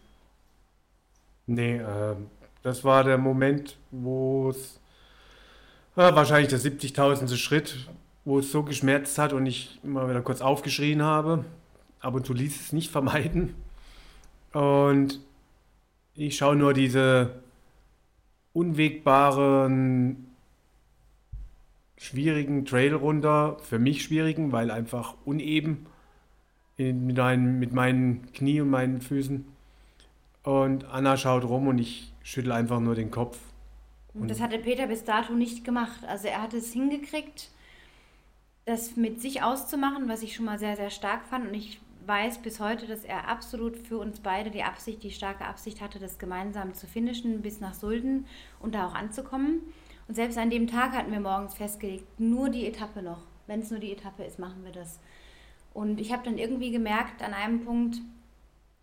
Nee, äh, das war der Moment, wo es ja, wahrscheinlich der 70.000. Schritt, wo es so geschmerzt hat und ich immer wieder kurz aufgeschrien habe. Ab und zu ließ es nicht vermeiden. Und ich schaue nur diese unwegbaren, schwierigen Trail runter. Für mich schwierigen, weil einfach uneben in, mit, ein, mit meinen Knie und meinen Füßen. Und Anna schaut rum und ich schüttel einfach nur den Kopf und das hatte Peter bis dato nicht gemacht. Also er hat es hingekriegt, das mit sich auszumachen, was ich schon mal sehr, sehr stark fand. Und ich weiß bis heute, dass er absolut für uns beide die Absicht, die starke Absicht hatte, das gemeinsam zu finishen bis nach Sulden und da auch anzukommen. Und selbst an dem Tag hatten wir morgens festgelegt, nur die Etappe noch. Wenn es nur die Etappe ist, machen wir das. Und ich habe dann irgendwie gemerkt an einem Punkt,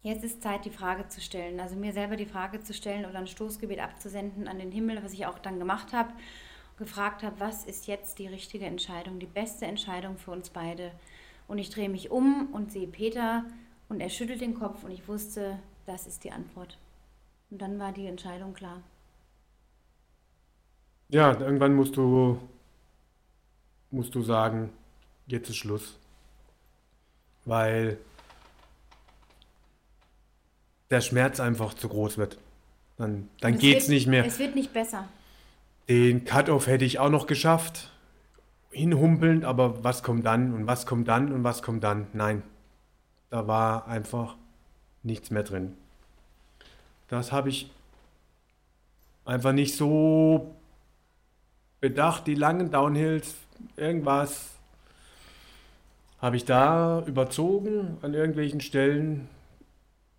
Jetzt ist Zeit, die Frage zu stellen. Also mir selber die Frage zu stellen oder ein Stoßgebet abzusenden an den Himmel, was ich auch dann gemacht habe. Gefragt habe, was ist jetzt die richtige Entscheidung, die beste Entscheidung für uns beide. Und ich drehe mich um und sehe Peter und er schüttelt den Kopf und ich wusste, das ist die Antwort. Und dann war die Entscheidung klar. Ja, irgendwann musst du, musst du sagen, jetzt ist Schluss. Weil der Schmerz einfach zu groß wird. Dann, dann geht es nicht mehr. Es wird nicht besser. Den Cut-Off hätte ich auch noch geschafft. Hinhumpeln, aber was kommt dann und was kommt dann und was kommt dann? Nein. Da war einfach nichts mehr drin. Das habe ich einfach nicht so bedacht, die langen Downhills, irgendwas habe ich da überzogen an irgendwelchen Stellen,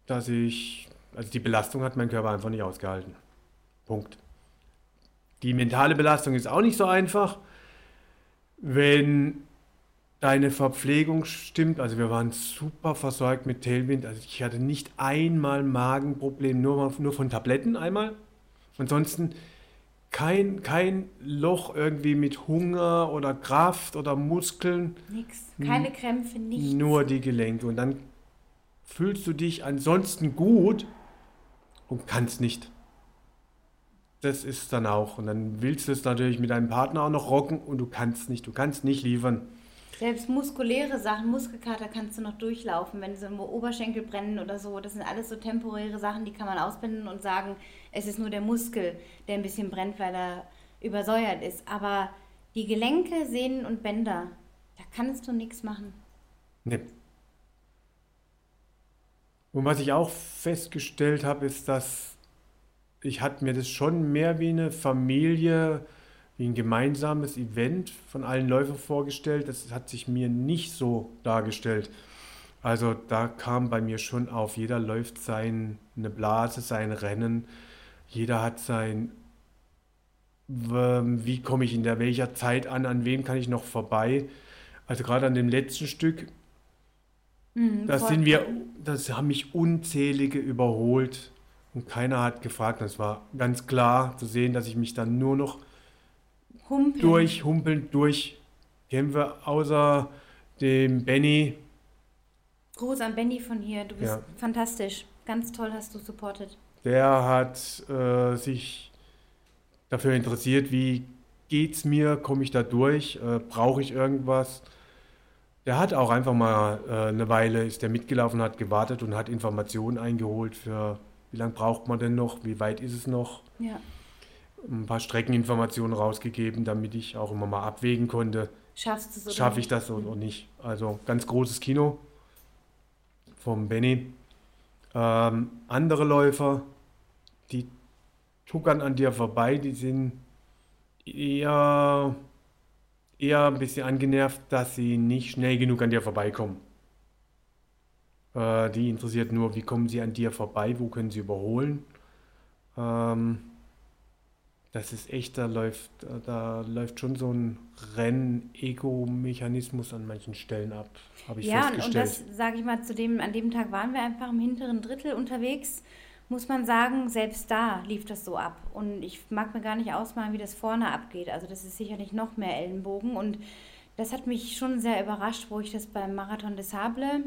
dass ich, also die Belastung hat mein Körper einfach nicht ausgehalten. Punkt. Die mentale Belastung ist auch nicht so einfach, wenn deine Verpflegung stimmt. Also wir waren super versorgt mit Tailwind. Also ich hatte nicht einmal Magenproblem, nur, nur von Tabletten einmal. Ansonsten kein, kein Loch irgendwie mit Hunger oder Kraft oder Muskeln. Nix. Keine Krämpfe, nichts. Nur die Gelenke. Und dann fühlst du dich ansonsten gut und kannst nicht. Das ist dann auch. Und dann willst du es natürlich mit deinem Partner auch noch rocken und du kannst nicht. Du kannst nicht liefern. Selbst muskuläre Sachen, Muskelkater kannst du noch durchlaufen, wenn so irgendwo Oberschenkel brennen oder so. Das sind alles so temporäre Sachen, die kann man ausblenden und sagen, es ist nur der Muskel, der ein bisschen brennt, weil er übersäuert ist. Aber die Gelenke, Sehnen und Bänder, da kannst du nichts machen. Nee. Und was ich auch festgestellt habe, ist, dass ich hatte mir das schon mehr wie eine Familie, wie ein gemeinsames Event von allen Läufern vorgestellt. Das hat sich mir nicht so dargestellt. Also da kam bei mir schon auf, jeder läuft seine Blase, sein Rennen, jeder hat sein, ähm, wie komme ich in der welcher Zeit an, an wem kann ich noch vorbei. Also gerade an dem letzten Stück, Mhm, da sind wir, das haben mich unzählige überholt und keiner hat gefragt. Das war ganz klar zu sehen, dass ich mich dann nur noch Humpeln. durchhumpelnd durchkämpfe, außer dem Benny. Gruß an Benny von hier. Du bist Ja. fantastisch. Ganz toll hast du supportet. Der hat äh, sich dafür interessiert, wie geht's mir, komme ich da durch, äh, brauche ich irgendwas. Der hat auch einfach mal äh, eine Weile, ist der mitgelaufen, hat gewartet und hat Informationen eingeholt für, wie lange braucht man denn noch, wie weit ist es noch. Ja. Ein paar Streckeninformationen rausgegeben, damit ich auch immer mal abwägen konnte, Schaffst du oder schaffe ich das oder nicht. Also ganz großes Kino vom Benny. Ähm, andere Läufer, die tuckern an dir vorbei, die sind eher, eher ein bisschen angenervt, dass sie nicht schnell genug an dir vorbeikommen. Äh, die interessiert nur, wie kommen sie an dir vorbei, wo können sie überholen. Ähm, das ist echt, da läuft, da läuft schon so ein Renn-Ego-Mechanismus an manchen Stellen ab, habe ich Ja, und, und festgestellt. das sage ich mal zu dem, an dem Tag waren wir einfach im hinteren Drittel unterwegs. Muss man sagen, selbst da lief das so ab. Und ich mag mir gar nicht ausmalen, wie das vorne abgeht. Also das ist sicherlich noch mehr Ellenbogen. Und das hat mich schon sehr überrascht, wo ich das beim Marathon des Sable,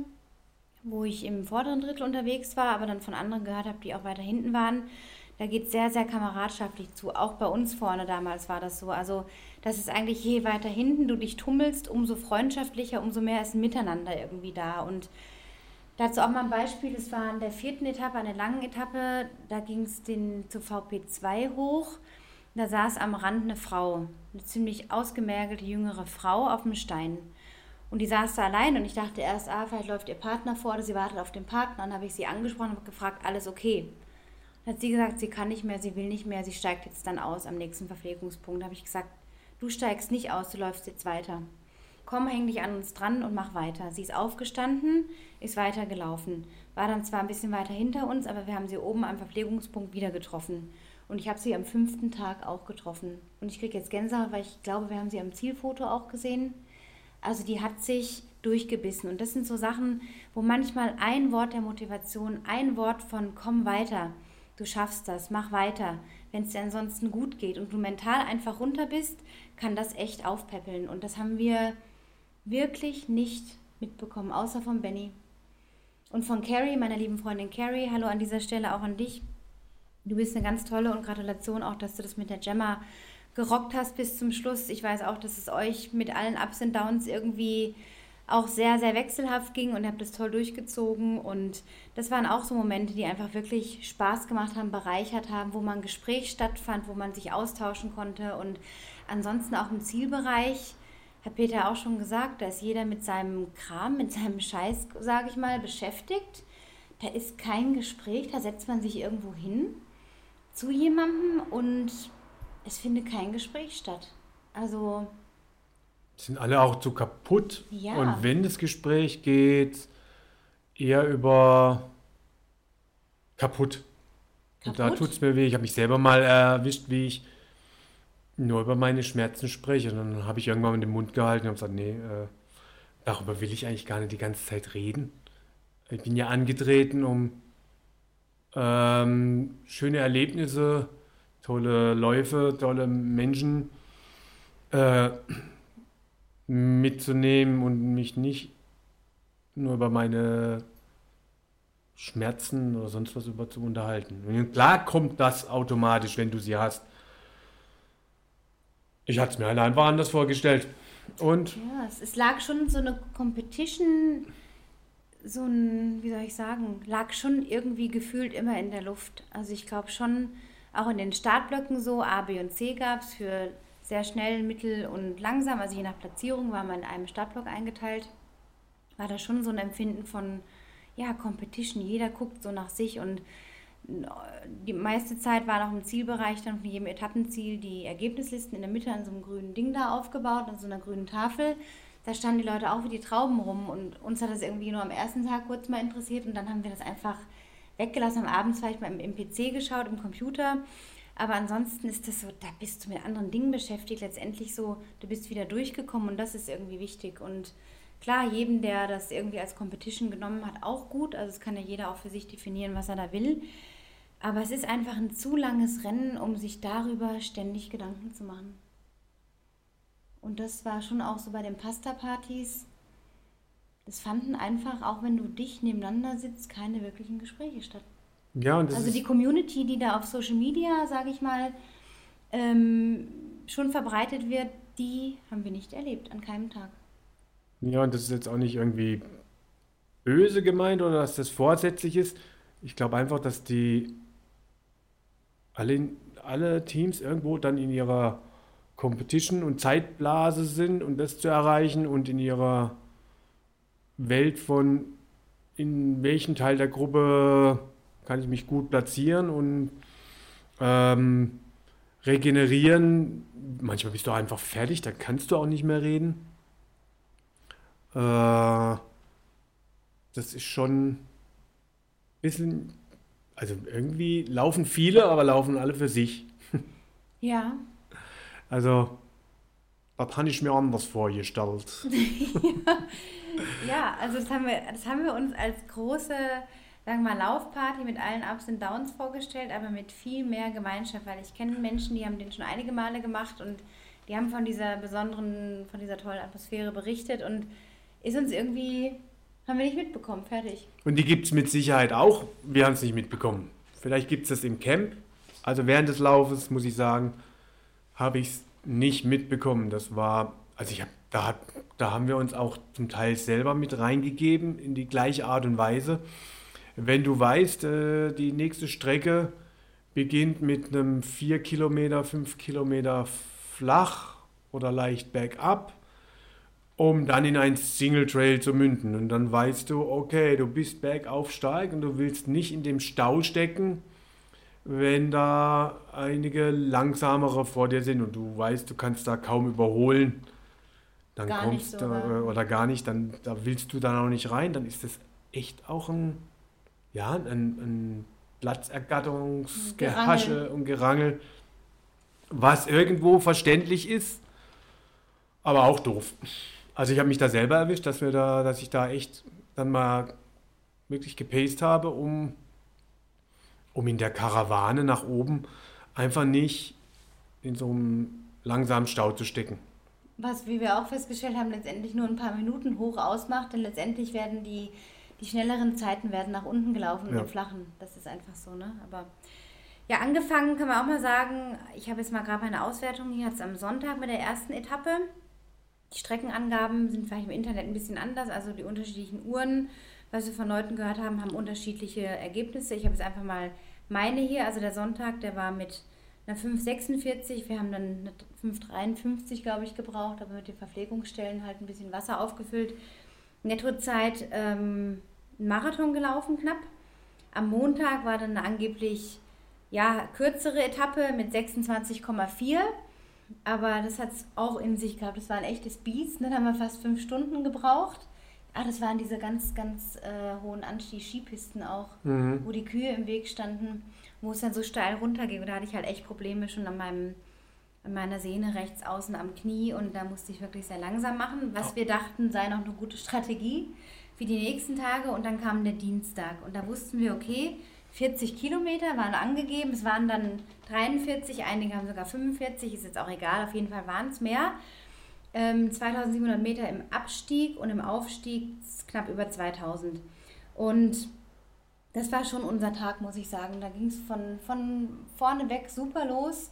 wo ich im vorderen Drittel unterwegs war, aber dann von anderen gehört habe, die auch weiter hinten waren. Da geht es sehr, sehr kameradschaftlich zu. Auch bei uns vorne damals war das so. Also das ist eigentlich je weiter hinten du dich tummelst, umso freundschaftlicher, umso mehr ist ein Miteinander irgendwie da. Und dazu auch mal ein Beispiel, es war an der vierten Etappe, an der langen Etappe, da ging es zu VP2 hoch. Da saß am Rand eine Frau, eine ziemlich ausgemergelte jüngere Frau auf dem Stein. Und die saß da allein und ich dachte erst, ah, vielleicht läuft ihr Partner vor oder sie wartet auf den Partner. Dann habe ich sie angesprochen und gefragt, alles okay. Dann hat sie gesagt, sie kann nicht mehr, sie will nicht mehr, sie steigt jetzt dann aus am nächsten Verpflegungspunkt. Da habe ich gesagt, du steigst nicht aus, du läufst jetzt weiter. Komm, häng dich an uns dran und mach weiter. Sie ist aufgestanden, ist weitergelaufen. War dann zwar ein bisschen weiter hinter uns, aber wir haben sie oben am Verpflegungspunkt wieder getroffen. Und ich habe sie am fünften Tag auch getroffen. Und ich kriege jetzt Gänsehaut, weil ich glaube, wir haben sie am Zielfoto auch gesehen. Also die hat sich durchgebissen. Und das sind so Sachen, wo manchmal ein Wort der Motivation, ein Wort von komm weiter, du schaffst das, mach weiter. Wenn es dir ansonsten gut geht und du mental einfach runter bist, kann das echt aufpäppeln. Und das haben wir wirklich nicht mitbekommen, außer von Benny. Und von Carrie, meiner lieben Freundin Carrie, hallo an dieser Stelle auch an dich. Du bist eine ganz tolle und Gratulation auch, dass du das mit der Gemma gerockt hast bis zum Schluss. Ich weiß auch, dass es euch mit allen Ups und Downs irgendwie auch sehr, sehr wechselhaft ging und habt das toll durchgezogen. Und das waren auch so Momente, die einfach wirklich Spaß gemacht haben, bereichert haben, wo man Gespräch stattfand, wo man sich austauschen konnte. Und ansonsten auch im Zielbereich, hat Peter auch schon gesagt, da ist jeder mit seinem Kram, mit seinem Scheiß, sage ich mal, beschäftigt. Da ist kein Gespräch, da setzt man sich irgendwo hin zu jemandem und es findet kein Gespräch statt. Also Sind alle auch zu kaputt. Ja. Und wenn das Gespräch geht, eher über kaputt. Und da Kaputt? tut es mir weh. Ich habe mich selber mal erwischt, wie ich nur über meine Schmerzen spreche. Und dann habe ich irgendwann mit dem Mund gehalten und habe gesagt, nee, äh, darüber will ich eigentlich gar nicht die ganze Zeit reden. Ich bin ja angetreten, um ähm, schöne Erlebnisse tolle Läufe, tolle Menschen äh, mitzunehmen und mich nicht nur über meine Schmerzen oder sonst was über zu unterhalten. Und klar kommt das automatisch, wenn du sie hast. Ich hatte es mir einfach anders vorgestellt. Und ja, es, es lag schon so eine Competition, so ein, wie soll ich sagen, lag schon irgendwie gefühlt immer in der Luft. Also ich glaube schon, auch in den Startblöcken so, A, B und C gab es für sehr schnell, mittel und langsam. Also je nach Platzierung war man in einem Startblock eingeteilt. War da schon so ein Empfinden von, ja, Competition. Jeder guckt so nach sich und die meiste Zeit war noch im Zielbereich dann von jedem Etappenziel die Ergebnislisten in der Mitte an so einem grünen Ding da aufgebaut, an so einer grünen Tafel. Da standen die Leute auch wie die Trauben rum und uns hat das irgendwie nur am ersten Tag kurz mal interessiert und dann haben wir das einfach weggelassen. Am Abend vielleicht mal im, im PC geschaut, im Computer. Aber ansonsten ist das so, da bist du mit anderen Dingen beschäftigt. Letztendlich so, du bist wieder durchgekommen und das ist irgendwie wichtig. Und klar, jedem, der das irgendwie als Competition genommen hat, auch gut. Also es kann ja jeder auch für sich definieren, was er da will. Aber es ist einfach ein zu langes Rennen, um sich darüber ständig Gedanken zu machen. Und das war schon auch so bei den Pasta-Partys. Es fanden einfach, auch wenn du dich nebeneinander sitzt, keine wirklichen Gespräche statt. Ja, und das also die Community, die da auf Social Media, sage ich mal, ähm, schon verbreitet wird, die haben wir nicht erlebt an keinem Tag. Ja, und das ist jetzt auch nicht irgendwie böse gemeint oder dass das vorsätzlich ist. Ich glaube einfach, dass die alle, alle Teams irgendwo dann in ihrer Competition und Zeitblase sind und das zu erreichen und in ihrer Welt von in welchem Teil der Gruppe kann ich mich gut platzieren und ähm, regenerieren. Manchmal bist du einfach fertig, da kannst du auch nicht mehr reden. Äh, das ist schon ein bisschen also irgendwie laufen viele, aber laufen alle für sich. Ja. Also, das habe ich mir anders vorgestellt. ja. Ja, also das haben, wir, das haben wir uns als große, sagen wir mal, Laufparty mit allen Ups und Downs vorgestellt, aber mit viel mehr Gemeinschaft, weil ich kenne Menschen, die haben den schon einige Male gemacht und die haben von dieser besonderen, von dieser tollen Atmosphäre berichtet und ist uns irgendwie haben wir nicht mitbekommen, fertig. Und die gibt es mit Sicherheit auch. Wir haben es nicht mitbekommen. Vielleicht gibt es das im Camp. Also während des Laufes, muss ich sagen, habe ich es nicht mitbekommen. Das war, also ich habe, da, da haben wir uns auch zum Teil selber mit reingegeben in die gleiche Art und Weise. Wenn du weißt, äh, die nächste Strecke beginnt mit einem 4 Kilometer, 5 Kilometer flach oder leicht bergab um dann in ein Single Trail zu münden. Und dann weißt du, okay, du bist bergauf stark und du willst nicht in dem Stau stecken, wenn da einige langsamere vor dir sind und du weißt, du kannst da kaum überholen. Dann gar kommst du, so, oder gar nicht, dann da willst du dann auch nicht rein, dann ist das echt auch ein, ja, ein, ein Platzergatterungsgehasche und Gerangel, was irgendwo verständlich ist, aber auch doof. Also ich habe mich da selber erwischt, dass wir da, dass ich da echt dann mal wirklich gepaced habe, um, um in der Karawane nach oben einfach nicht in so einem langsamen Stau zu stecken. Was, wie wir auch festgestellt haben, letztendlich nur ein paar Minuten hoch ausmacht, denn letztendlich werden die, die schnelleren Zeiten werden nach unten gelaufen und ja. im Flachen. Das ist einfach so, ne? Aber ja, angefangen kann man auch mal sagen, ich habe jetzt mal gerade meine Auswertung, hier hat es am Sonntag mit der ersten Etappe die Streckenangaben sind vielleicht im Internet ein bisschen anders, also die unterschiedlichen Uhren, was wir von Leuten gehört haben, haben unterschiedliche Ergebnisse. Ich habe jetzt einfach mal meine hier, also der Sonntag, der war mit einer 5,46, wir haben dann eine 5,53, glaube ich, gebraucht, aber mit den Verpflegungsstellen halt ein bisschen Wasser aufgefüllt. Nettozeit ähm, Marathon gelaufen knapp. Am Montag war dann eine angeblich ja, kürzere Etappe mit 26,4 aber das hat es auch in sich gehabt. Das war ein echtes Biest. Ne? Da haben wir fast fünf Stunden gebraucht. Ah, das waren diese ganz, ganz äh, hohen Anstieg-Skipisten auch, mhm. wo die Kühe im Weg standen, wo es dann so steil runterging. Und da hatte ich halt echt Probleme schon an, meinem, an meiner Sehne rechts außen am Knie. Und da musste ich wirklich sehr langsam machen, was wir dachten, sei noch eine gute Strategie für die nächsten Tage. Und dann kam der Dienstag. Und da wussten wir, okay, 40 Kilometer waren angegeben. Es waren dann 43, einige haben sogar 45, ist jetzt auch egal, auf jeden Fall waren es mehr. Ähm, 2700 Meter im Abstieg und im Aufstieg knapp über 2000. Und das war schon unser Tag, muss ich sagen. Da ging es von, von vorne weg super los.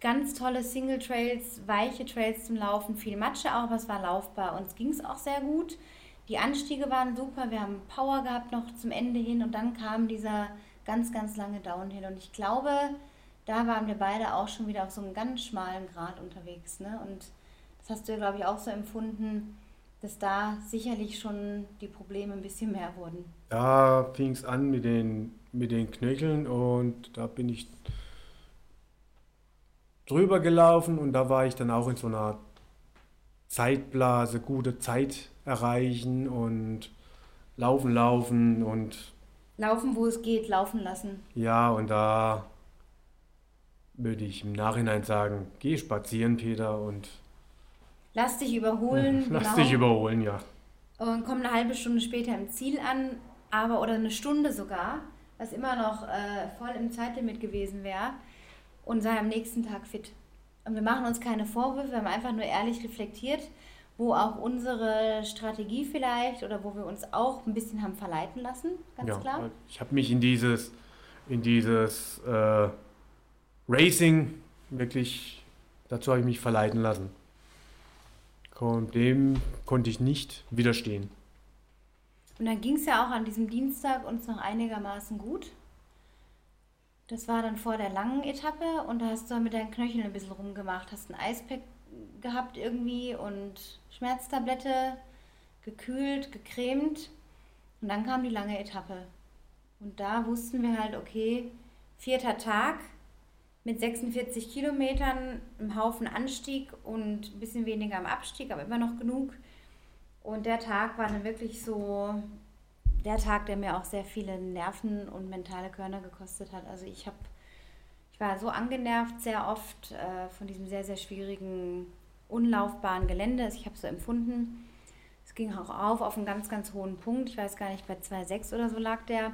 Ganz tolle Single Trails, weiche Trails zum Laufen, viel Matsche auch, aber es war laufbar. und es ging es auch sehr gut. Die Anstiege waren super, wir haben Power gehabt noch zum Ende hin und dann kam dieser ganz, ganz lange Downhill. Und ich glaube, da waren wir beide auch schon wieder auf so einem ganz schmalen Grad unterwegs. Ne? Und das hast du ja, glaube ich, auch so empfunden, dass da sicherlich schon die Probleme ein bisschen mehr wurden. Da fing es an mit den, mit den Knöcheln und da bin ich drüber gelaufen und da war ich dann auch in so einer Zeitblase, gute Zeit erreichen und laufen, laufen und. Laufen, wo es geht, laufen lassen. Ja, und da würde ich im Nachhinein sagen, geh spazieren, Peter, und. Lass dich überholen. Lass genau. dich überholen, ja. Und komm eine halbe Stunde später im Ziel an, aber oder eine Stunde sogar, was immer noch äh, voll im Zeitlimit gewesen wäre, und sei am nächsten Tag fit. Und wir machen uns keine Vorwürfe, wir haben einfach nur ehrlich reflektiert wo auch unsere Strategie vielleicht oder wo wir uns auch ein bisschen haben verleiten lassen, ganz ja, klar. Ich habe mich in dieses, in dieses äh, Racing wirklich, dazu habe ich mich verleiten lassen. Dem konnte ich nicht widerstehen. Und dann ging es ja auch an diesem Dienstag uns noch einigermaßen gut. Das war dann vor der langen Etappe und da hast du mit deinen Knöcheln ein bisschen rumgemacht, hast ein Eispack gehabt irgendwie und Schmerztablette, gekühlt, gecremt. Und dann kam die lange Etappe. Und da wussten wir halt, okay, vierter Tag mit 46 Kilometern, im Haufen Anstieg und ein bisschen weniger am Abstieg, aber immer noch genug. Und der Tag war dann wirklich so der Tag, der mir auch sehr viele Nerven und mentale Körner gekostet hat. Also ich habe, ich war so angenervt sehr oft äh, von diesem sehr, sehr schwierigen unlaufbaren Gelände. Ich habe so empfunden. Es ging auch auf auf einen ganz, ganz hohen Punkt. Ich weiß gar nicht, bei 2,6 oder so lag der.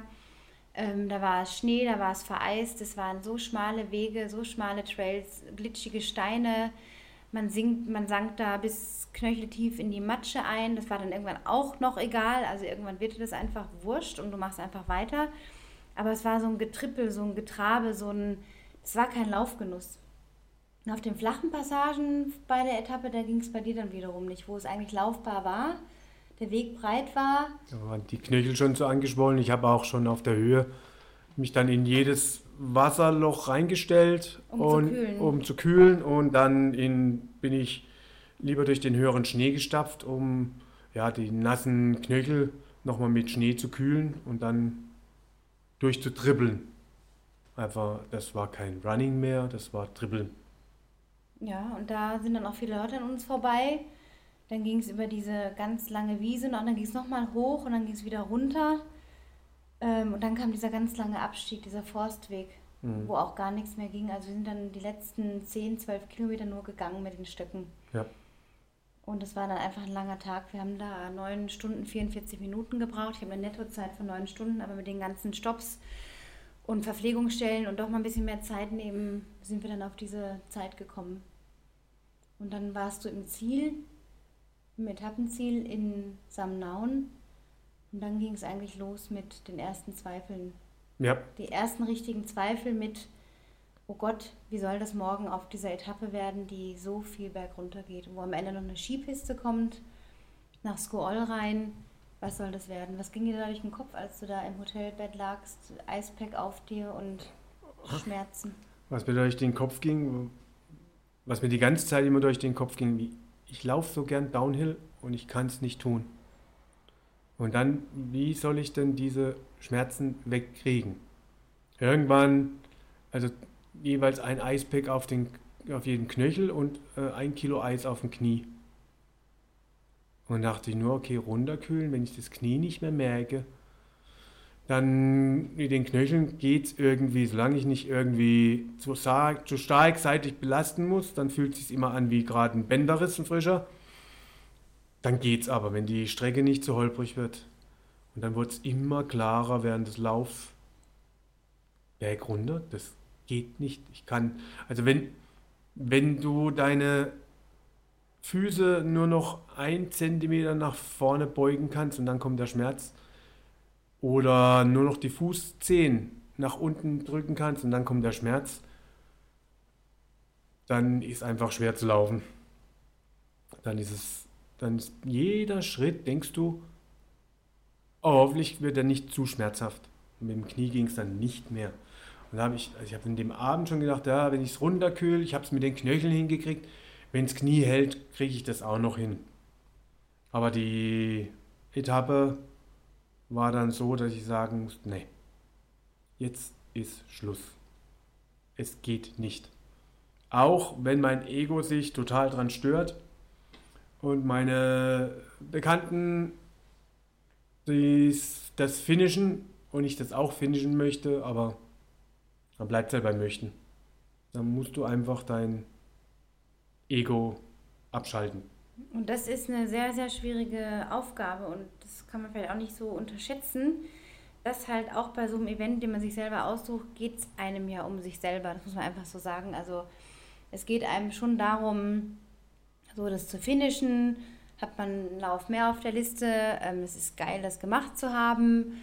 Ähm, da war es Schnee, da war es vereist. Es waren so schmale Wege, so schmale Trails, glitschige Steine. Man, sinkt, man sank da bis knöcheltief in die Matsche ein. Das war dann irgendwann auch noch egal. Also irgendwann wird dir das einfach wurscht und du machst einfach weiter. Aber es war so ein Getrippel, so ein Getrabe, so ein. Es war kein Laufgenuss. Und auf den flachen Passagen bei der Etappe, da ging es bei dir dann wiederum nicht, wo es eigentlich laufbar war, der Weg breit war. Da waren die Knöchel schon so angeschwollen. Ich habe auch schon auf der Höhe mich dann in jedes Wasserloch reingestellt, um, und, zu, kühlen. um zu kühlen. Und dann in, bin ich lieber durch den höheren Schnee gestapft, um ja, die nassen Knöchel nochmal mit Schnee zu kühlen und dann durchzutribbeln. Einfach, das war kein Running mehr, das war Dribbeln. Ja, und da sind dann auch viele Leute an uns vorbei. Dann ging es über diese ganz lange Wiese und dann ging es nochmal hoch und dann ging es wieder runter. Ähm, und dann kam dieser ganz lange Abstieg, dieser Forstweg, mhm. wo auch gar nichts mehr ging. Also wir sind dann die letzten 10, 12 Kilometer nur gegangen mit den Stöcken. Ja. Und es war dann einfach ein langer Tag. Wir haben da 9 Stunden 44 Minuten gebraucht. Ich habe eine Nettozeit von 9 Stunden, aber mit den ganzen Stops und Verpflegungsstellen und doch mal ein bisschen mehr Zeit nehmen, sind wir dann auf diese Zeit gekommen. Und dann warst du im Ziel, im Etappenziel in Samnaun. Und dann ging es eigentlich los mit den ersten Zweifeln. Ja. Die ersten richtigen Zweifel mit, oh Gott, wie soll das morgen auf dieser Etappe werden, die so viel bergunter geht, wo am Ende noch eine Skipiste kommt, nach Skool rein. Was soll das werden? Was ging dir da durch den Kopf, als du da im Hotelbett lagst, Eispack auf dir und Schmerzen? Was mir durch den Kopf ging, was mir die ganze Zeit immer durch den Kopf ging, wie, ich laufe so gern Downhill und ich kann es nicht tun. Und dann, wie soll ich denn diese Schmerzen wegkriegen? Irgendwann, also jeweils ein Eispack auf, den, auf jeden Knöchel und äh, ein Kilo Eis auf dem Knie. Und dachte ich nur, okay, runterkühlen, wenn ich das Knie nicht mehr merke, dann mit den Knöcheln geht es irgendwie, solange ich nicht irgendwie zu stark, zu stark seitig belasten muss, dann fühlt es sich immer an wie gerade ein Bänderriss, ein frischer. Dann geht es aber, wenn die Strecke nicht zu holprig wird. Und dann wird es immer klarer während des Laufs. Berg runter, das geht nicht. Ich kann, also wenn, wenn du deine Füße nur noch ein Zentimeter nach vorne beugen kannst und dann kommt der Schmerz, oder nur noch die Fußzehen nach unten drücken kannst und dann kommt der Schmerz, dann ist einfach schwer zu laufen. Dann ist es, dann ist jeder Schritt, denkst du, oh, hoffentlich wird er nicht zu schmerzhaft. Und mit dem Knie ging es dann nicht mehr. Und da habe ich, also ich habe in dem Abend schon gedacht, ja, wenn ich es runterkühle, ich habe es mit den Knöcheln hingekriegt, wenn es Knie hält, kriege ich das auch noch hin. Aber die Etappe war dann so, dass ich sagen musste, nee, jetzt ist Schluss. Es geht nicht. Auch wenn mein Ego sich total dran stört und meine Bekannten dies, das finishen und ich das auch finishen möchte, aber dann bleibt es halt beim Möchten. Dann musst du einfach dein Ego abschalten. Und das ist eine sehr, sehr schwierige Aufgabe und das kann man vielleicht auch nicht so unterschätzen, dass halt auch bei so einem Event, den man sich selber aussucht, geht es einem ja um sich selber. Das muss man einfach so sagen. Also es geht einem schon darum, so das zu finishen. Hat man einen Lauf mehr auf der Liste. Ähm, es ist geil, das gemacht zu haben.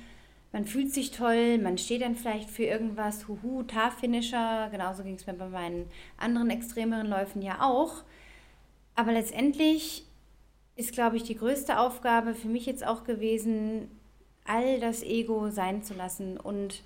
Man fühlt sich toll, man steht dann vielleicht für irgendwas, huhu, Tar-Finisher. Genauso ging es mir bei meinen anderen extremeren Läufen ja auch. Aber letztendlich ist, glaube ich, die größte Aufgabe für mich jetzt auch gewesen, all das Ego sein zu lassen und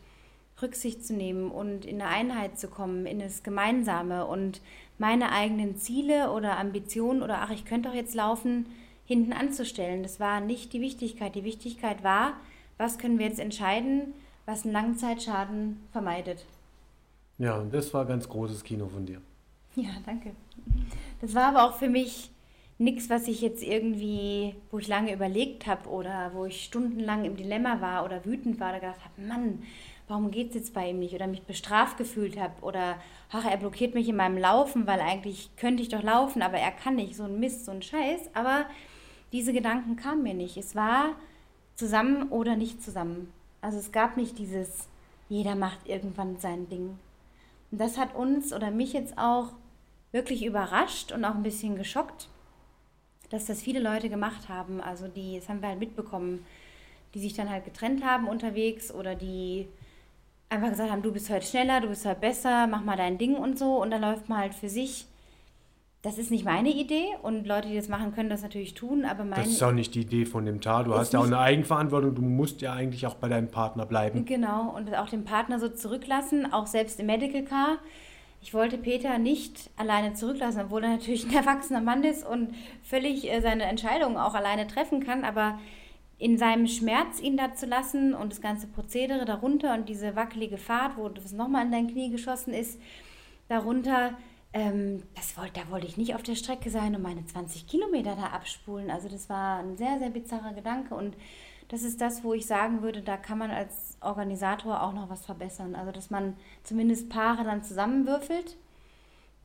Rücksicht zu nehmen und in eine Einheit zu kommen, in das Gemeinsame und meine eigenen Ziele oder Ambitionen oder ach, ich könnte doch jetzt laufen, hinten anzustellen. Das war nicht die Wichtigkeit. Die Wichtigkeit war, was können wir jetzt entscheiden, was einen Langzeitschaden vermeidet. Ja, und das war ganz großes Kino von dir. Ja, danke. Das war aber auch für mich nichts, was ich jetzt irgendwie, wo ich lange überlegt habe oder wo ich stundenlang im Dilemma war oder wütend war oder gedacht habe, Mann, warum geht es jetzt bei ihm nicht? Oder mich bestraft gefühlt habe oder, ach, er blockiert mich in meinem Laufen, weil eigentlich könnte ich doch laufen, aber er kann nicht. So ein Mist, so ein Scheiß. Aber diese Gedanken kamen mir nicht. Es war zusammen oder nicht zusammen. Also es gab nicht dieses, jeder macht irgendwann sein Ding. Und das hat uns oder mich jetzt auch wirklich überrascht und auch ein bisschen geschockt, dass das viele Leute gemacht haben. Also die, das haben wir halt mitbekommen, die sich dann halt getrennt haben unterwegs oder die einfach gesagt haben, du bist heute schneller, du bist heute besser, mach mal dein Ding und so. Und dann läuft man halt für sich. Das ist nicht meine Idee und Leute, die das machen, können das natürlich tun, aber meine... Das ist auch nicht die Idee von dem Tar. Du hast ja auch eine Eigenverantwortung, du musst ja eigentlich auch bei deinem Partner bleiben. Genau, und auch den Partner so zurücklassen, auch selbst im Medical Car ich wollte Peter nicht alleine zurücklassen, obwohl er natürlich ein erwachsener Mann ist und völlig äh, seine Entscheidungen auch alleine treffen kann, aber in seinem Schmerz ihn da zu lassen und das ganze Prozedere darunter und diese wackelige Fahrt, wo das nochmal in dein Knie geschossen ist, darunter, ähm, das wollte, da wollte ich nicht auf der Strecke sein und meine 20 Kilometer da abspulen. Also das war ein sehr, sehr bizarrer Gedanke und das ist das, wo ich sagen würde, da kann man als Organisator auch noch was verbessern. Also, dass man zumindest Paare dann zusammenwürfelt,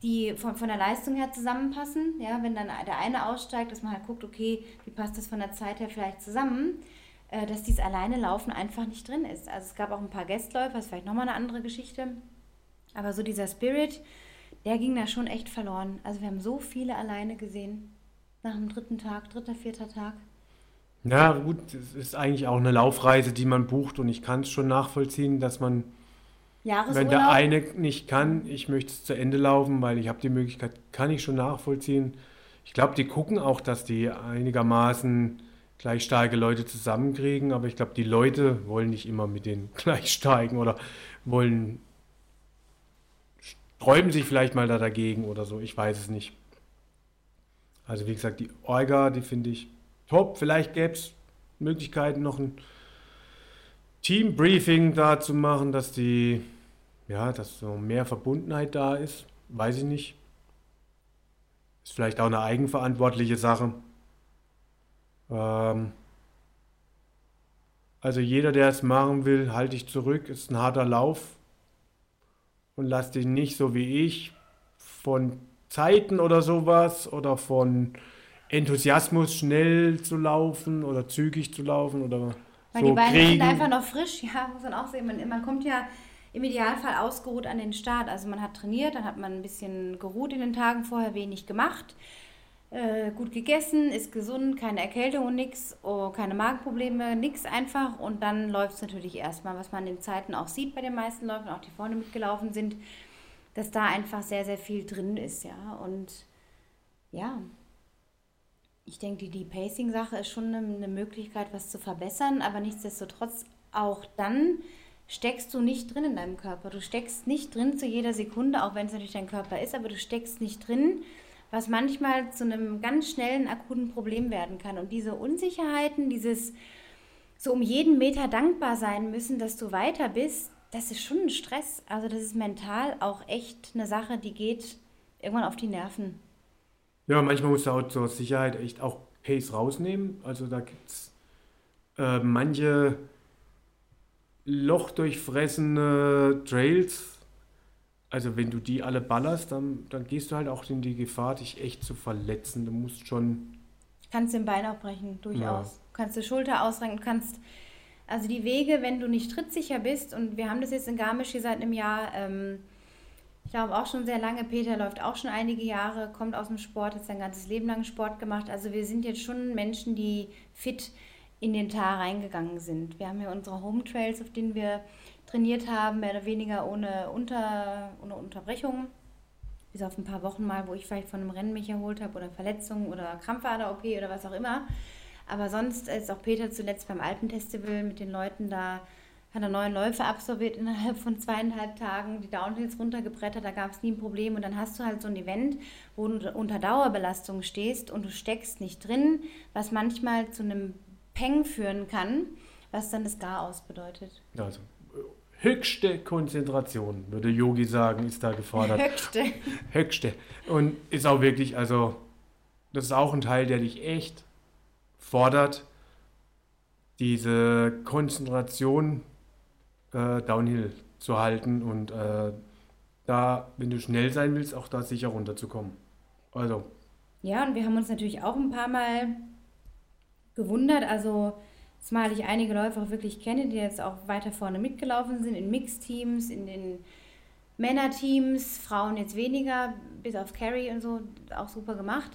die von, von der Leistung her zusammenpassen. Ja, wenn dann der eine aussteigt, dass man halt guckt, okay, wie passt das von der Zeit her vielleicht zusammen, äh, dass dieses alleine Laufen einfach nicht drin ist. Also, es gab auch ein paar Gästläufer, das ist vielleicht nochmal eine andere Geschichte. Aber so dieser Spirit, der ging da schon echt verloren. Also, wir haben so viele alleine gesehen. Nach dem dritten Tag, dritter, vierter Tag. Ja, gut, es ist eigentlich auch eine Laufreise, die man bucht und ich kann es schon nachvollziehen, dass man, wenn der eine nicht kann, ich möchte es zu Ende laufen, weil ich habe die Möglichkeit, kann ich schon nachvollziehen. Ich glaube, die gucken auch, dass die einigermaßen gleich starke Leute zusammenkriegen, aber ich glaube, die Leute wollen nicht immer mit denen gleich steigen oder wollen, sträuben sich vielleicht mal da dagegen oder so, ich weiß es nicht. Also wie gesagt, die Orga, die finde ich top. Vielleicht gäbe es Möglichkeiten, noch ein Team-Briefing da zu machen, dass die, ja, dass so mehr Verbundenheit da ist. Weiß ich nicht. Ist vielleicht auch eine eigenverantwortliche Sache. Ähm, also jeder, der es machen will, halte dich zurück. Ist ein harter Lauf. Und lass dich nicht so wie ich von Zeiten oder sowas oder von Enthusiasmus, schnell zu laufen oder zügig zu laufen oder Weil so die beiden kriegen. sind einfach noch frisch, ja, muss man auch sehen. Man, man kommt ja im Idealfall ausgeruht an den Start. Also man hat trainiert, dann hat man ein bisschen geruht in den Tagen vorher, wenig gemacht, äh, gut gegessen, ist gesund, keine Erkältung und nichts, oh, keine Magenprobleme, nichts einfach. Und dann läuft es natürlich erstmal, was man in den Zeiten auch sieht bei den meisten Läufen, auch die vorne mitgelaufen sind, dass da einfach sehr, sehr viel drin ist, ja. Und ja, ich denke, die, die Pacing-Sache ist schon eine, eine Möglichkeit, was zu verbessern, aber nichtsdestotrotz auch dann steckst du nicht drin in deinem Körper. Du steckst nicht drin zu jeder Sekunde, auch wenn es natürlich dein Körper ist, aber du steckst nicht drin, was manchmal zu einem ganz schnellen akuten Problem werden kann. Und diese Unsicherheiten, dieses so um jeden Meter dankbar sein müssen, dass du weiter bist, das ist schon ein Stress. Also das ist mental auch echt eine Sache, die geht irgendwann auf die Nerven. Ja, manchmal musst du auch zur Sicherheit echt auch Pace rausnehmen. Also da gibt es äh, manche lochdurchfressene Trails. Also wenn du die alle ballerst, dann, dann gehst du halt auch in die Gefahr, dich echt zu verletzen. Du musst schon... Kannst den Bein auch brechen, durchaus. Ja. Kannst die Schulter ausrenken, kannst... Also die Wege, wenn du nicht trittsicher bist, und wir haben das jetzt in Garmisch hier seit einem Jahr, ähm, ich glaube auch schon sehr lange, Peter läuft auch schon einige Jahre, kommt aus dem Sport, hat sein ganzes Leben lang Sport gemacht. Also wir sind jetzt schon Menschen, die fit in den Tag reingegangen sind. Wir haben hier unsere Home Trails, auf denen wir trainiert haben, mehr oder weniger ohne, Unter, ohne Unterbrechung. Bis auf ein paar Wochen mal, wo ich vielleicht von einem Rennen mich erholt habe oder Verletzungen oder Krampfader-OP oder was auch immer. Aber sonst ist auch Peter zuletzt beim Alpenfestival mit den Leuten da, hat er neun Läufe absolviert innerhalb von zweieinhalb Tagen, die Downhills runtergebrettert, da gab es nie ein Problem. Und dann hast du halt so ein Event, wo du unter Dauerbelastung stehst und du steckst nicht drin, was manchmal zu einem Peng führen kann, was dann das Garaus bedeutet. Also höchste Konzentration, würde Yogi sagen, ist da gefordert. Höchste. Höchste. Und ist auch wirklich, also das ist auch ein Teil, der dich echt fordert, diese Konzentration äh, downhill zu halten und äh, da, wenn du schnell sein willst, auch da sicher runterzukommen. Also. Ja, und wir haben uns natürlich auch ein paar Mal gewundert. Also, zumal ich einige Läufer wirklich kenne, die jetzt auch weiter vorne mitgelaufen sind, in Mixteams, in den Männerteams, Frauen jetzt weniger, bis auf Carrie und so, auch super gemacht.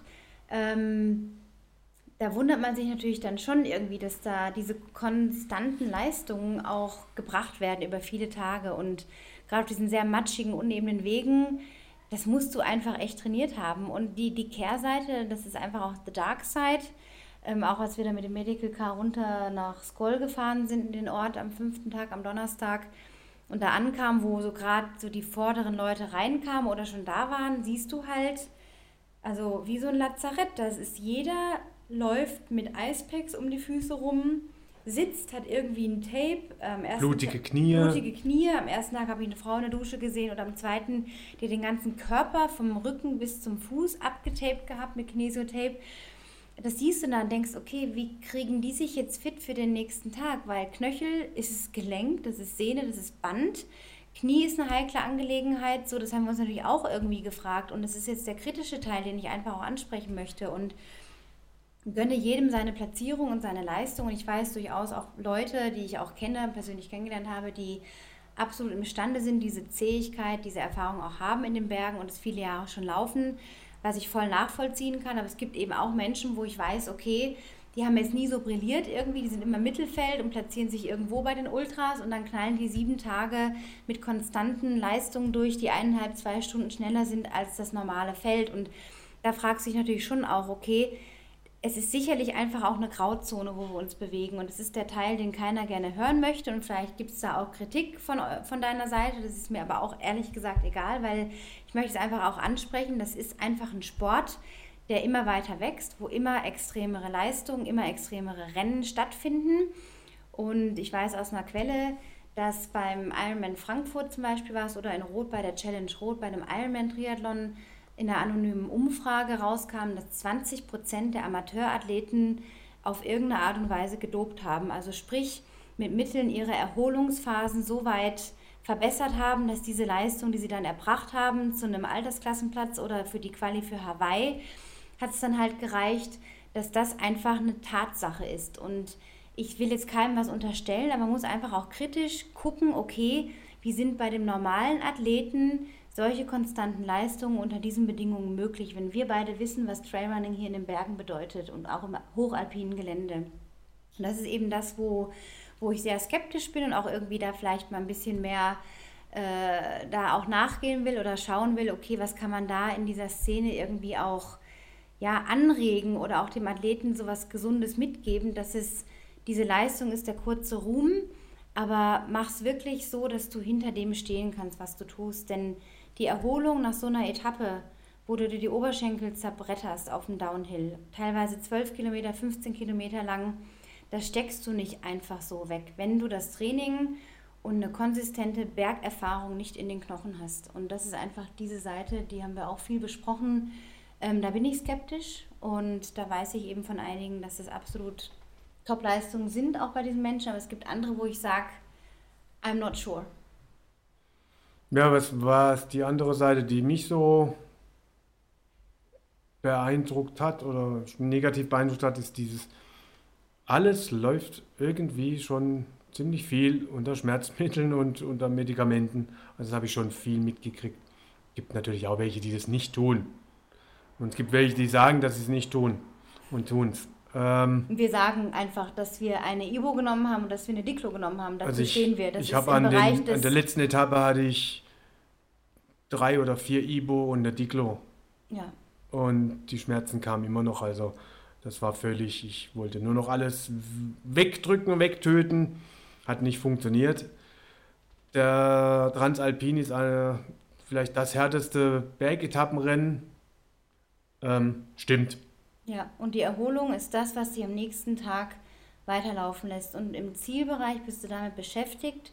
Ähm, da wundert man sich natürlich dann schon irgendwie, dass da diese konstanten Leistungen auch gebracht werden über viele Tage und gerade auf diesen sehr matschigen, unebenen Wegen, das musst du einfach echt trainiert haben. Und die, die Kehrseite, das ist einfach auch the dark side. Ähm, auch als wir da mit dem Medical Car runter nach Skoll gefahren sind, in den Ort am fünften Tag, am Donnerstag, und da ankamen, wo so gerade so die vorderen Leute reinkamen oder schon da waren, siehst du halt, also wie so ein Lazarett. Das ist jeder läuft mit Eispacks um die Füße rum, sitzt, hat irgendwie ein Tape. Ähm, blutige Knie. Blutige Knie. Am ersten Tag habe ich eine Frau in der Dusche gesehen und am zweiten, die den ganzen Körper vom Rücken bis zum Fuß abgetaped gehabt mit Kinesiotape das siehst du dann und denkst, okay, wie kriegen die sich jetzt fit für den nächsten Tag? Weil Knöchel ist es Gelenk, das ist Sehne, das ist Band. Knie ist eine heikle Angelegenheit, so das haben wir uns natürlich auch irgendwie gefragt. Und das ist jetzt der kritische Teil, den ich einfach auch ansprechen möchte. Und gönne jedem seine Platzierung und seine Leistung. Und ich weiß durchaus auch Leute, die ich auch kenne, persönlich kennengelernt habe, die absolut imstande sind, diese Zähigkeit, diese Erfahrung auch haben in den Bergen und es viele Jahre schon laufen was ich voll nachvollziehen kann. Aber es gibt eben auch Menschen, wo ich weiß, okay, die haben jetzt nie so brilliert irgendwie, die sind immer im Mittelfeld und platzieren sich irgendwo bei den Ultras und dann knallen die sieben Tage mit konstanten Leistungen durch, die eineinhalb, zwei Stunden schneller sind als das normale Feld. Und da fragt sich natürlich schon auch, okay, es ist sicherlich einfach auch eine Grauzone, wo wir uns bewegen. Und es ist der Teil, den keiner gerne hören möchte. Und vielleicht gibt es da auch Kritik von, von deiner Seite. Das ist mir aber auch ehrlich gesagt egal, weil ich möchte es einfach auch ansprechen. Das ist einfach ein Sport, der immer weiter wächst, wo immer extremere Leistungen, immer extremere Rennen stattfinden. Und ich weiß aus einer Quelle, dass beim Ironman Frankfurt zum Beispiel war es oder in Rot bei der Challenge Rot bei dem Ironman Triathlon in einer anonymen Umfrage rauskam, dass 20 Prozent der Amateurathleten auf irgendeine Art und Weise gedopt haben. Also sprich, mit Mitteln ihre Erholungsphasen so weit verbessert haben, dass diese Leistung, die sie dann erbracht haben, zu einem Altersklassenplatz oder für die Quali für Hawaii, hat es dann halt gereicht, dass das einfach eine Tatsache ist. Und ich will jetzt keinem was unterstellen, aber man muss einfach auch kritisch gucken, okay, wie sind bei dem normalen Athleten solche konstanten Leistungen unter diesen Bedingungen möglich, wenn wir beide wissen, was Trailrunning hier in den Bergen bedeutet und auch im hochalpinen Gelände. Und das ist eben das, wo, wo ich sehr skeptisch bin und auch irgendwie da vielleicht mal ein bisschen mehr äh, da auch nachgehen will oder schauen will, okay, was kann man da in dieser Szene irgendwie auch ja, anregen oder auch dem Athleten sowas Gesundes mitgeben, dass es diese Leistung ist der kurze Ruhm, aber mach es wirklich so, dass du hinter dem stehen kannst, was du tust. Denn die Erholung nach so einer Etappe, wo du dir die Oberschenkel zerbretterst auf dem Downhill, teilweise 12 Kilometer, 15 Kilometer lang, das steckst du nicht einfach so weg, wenn du das Training und eine konsistente Bergerfahrung nicht in den Knochen hast. Und das ist einfach diese Seite, die haben wir auch viel besprochen. Ähm, da bin ich skeptisch und da weiß ich eben von einigen, dass es absolut Top-Leistungen sind, auch bei diesen Menschen, aber es gibt andere, wo ich sage, I'm not sure. Ja, was war die andere Seite, die mich so beeindruckt hat oder negativ beeindruckt hat, ist dieses, alles läuft irgendwie schon ziemlich viel unter Schmerzmitteln und unter Medikamenten. Also das habe ich schon viel mitgekriegt. Es gibt natürlich auch welche, die das nicht tun. Und es gibt welche, die sagen, dass sie es nicht tun und tun es. Ähm, wir sagen einfach, dass wir eine Ibo genommen haben und dass wir eine Diclo genommen haben. Dazu also ich, stehen wir. Das ich habe an, an der letzten Etappe hatte ich drei oder vier Ibo und eine Diclo. Ja. Und die Schmerzen kamen immer noch. Also das war völlig, ich wollte nur noch alles wegdrücken, wegtöten. Hat nicht funktioniert. Der Transalpin ist eine, vielleicht das härteste Bergetappenrennen. Ähm, stimmt. Ja, und die Erholung ist das, was sie am nächsten Tag weiterlaufen lässt. Und im Zielbereich bist du damit beschäftigt,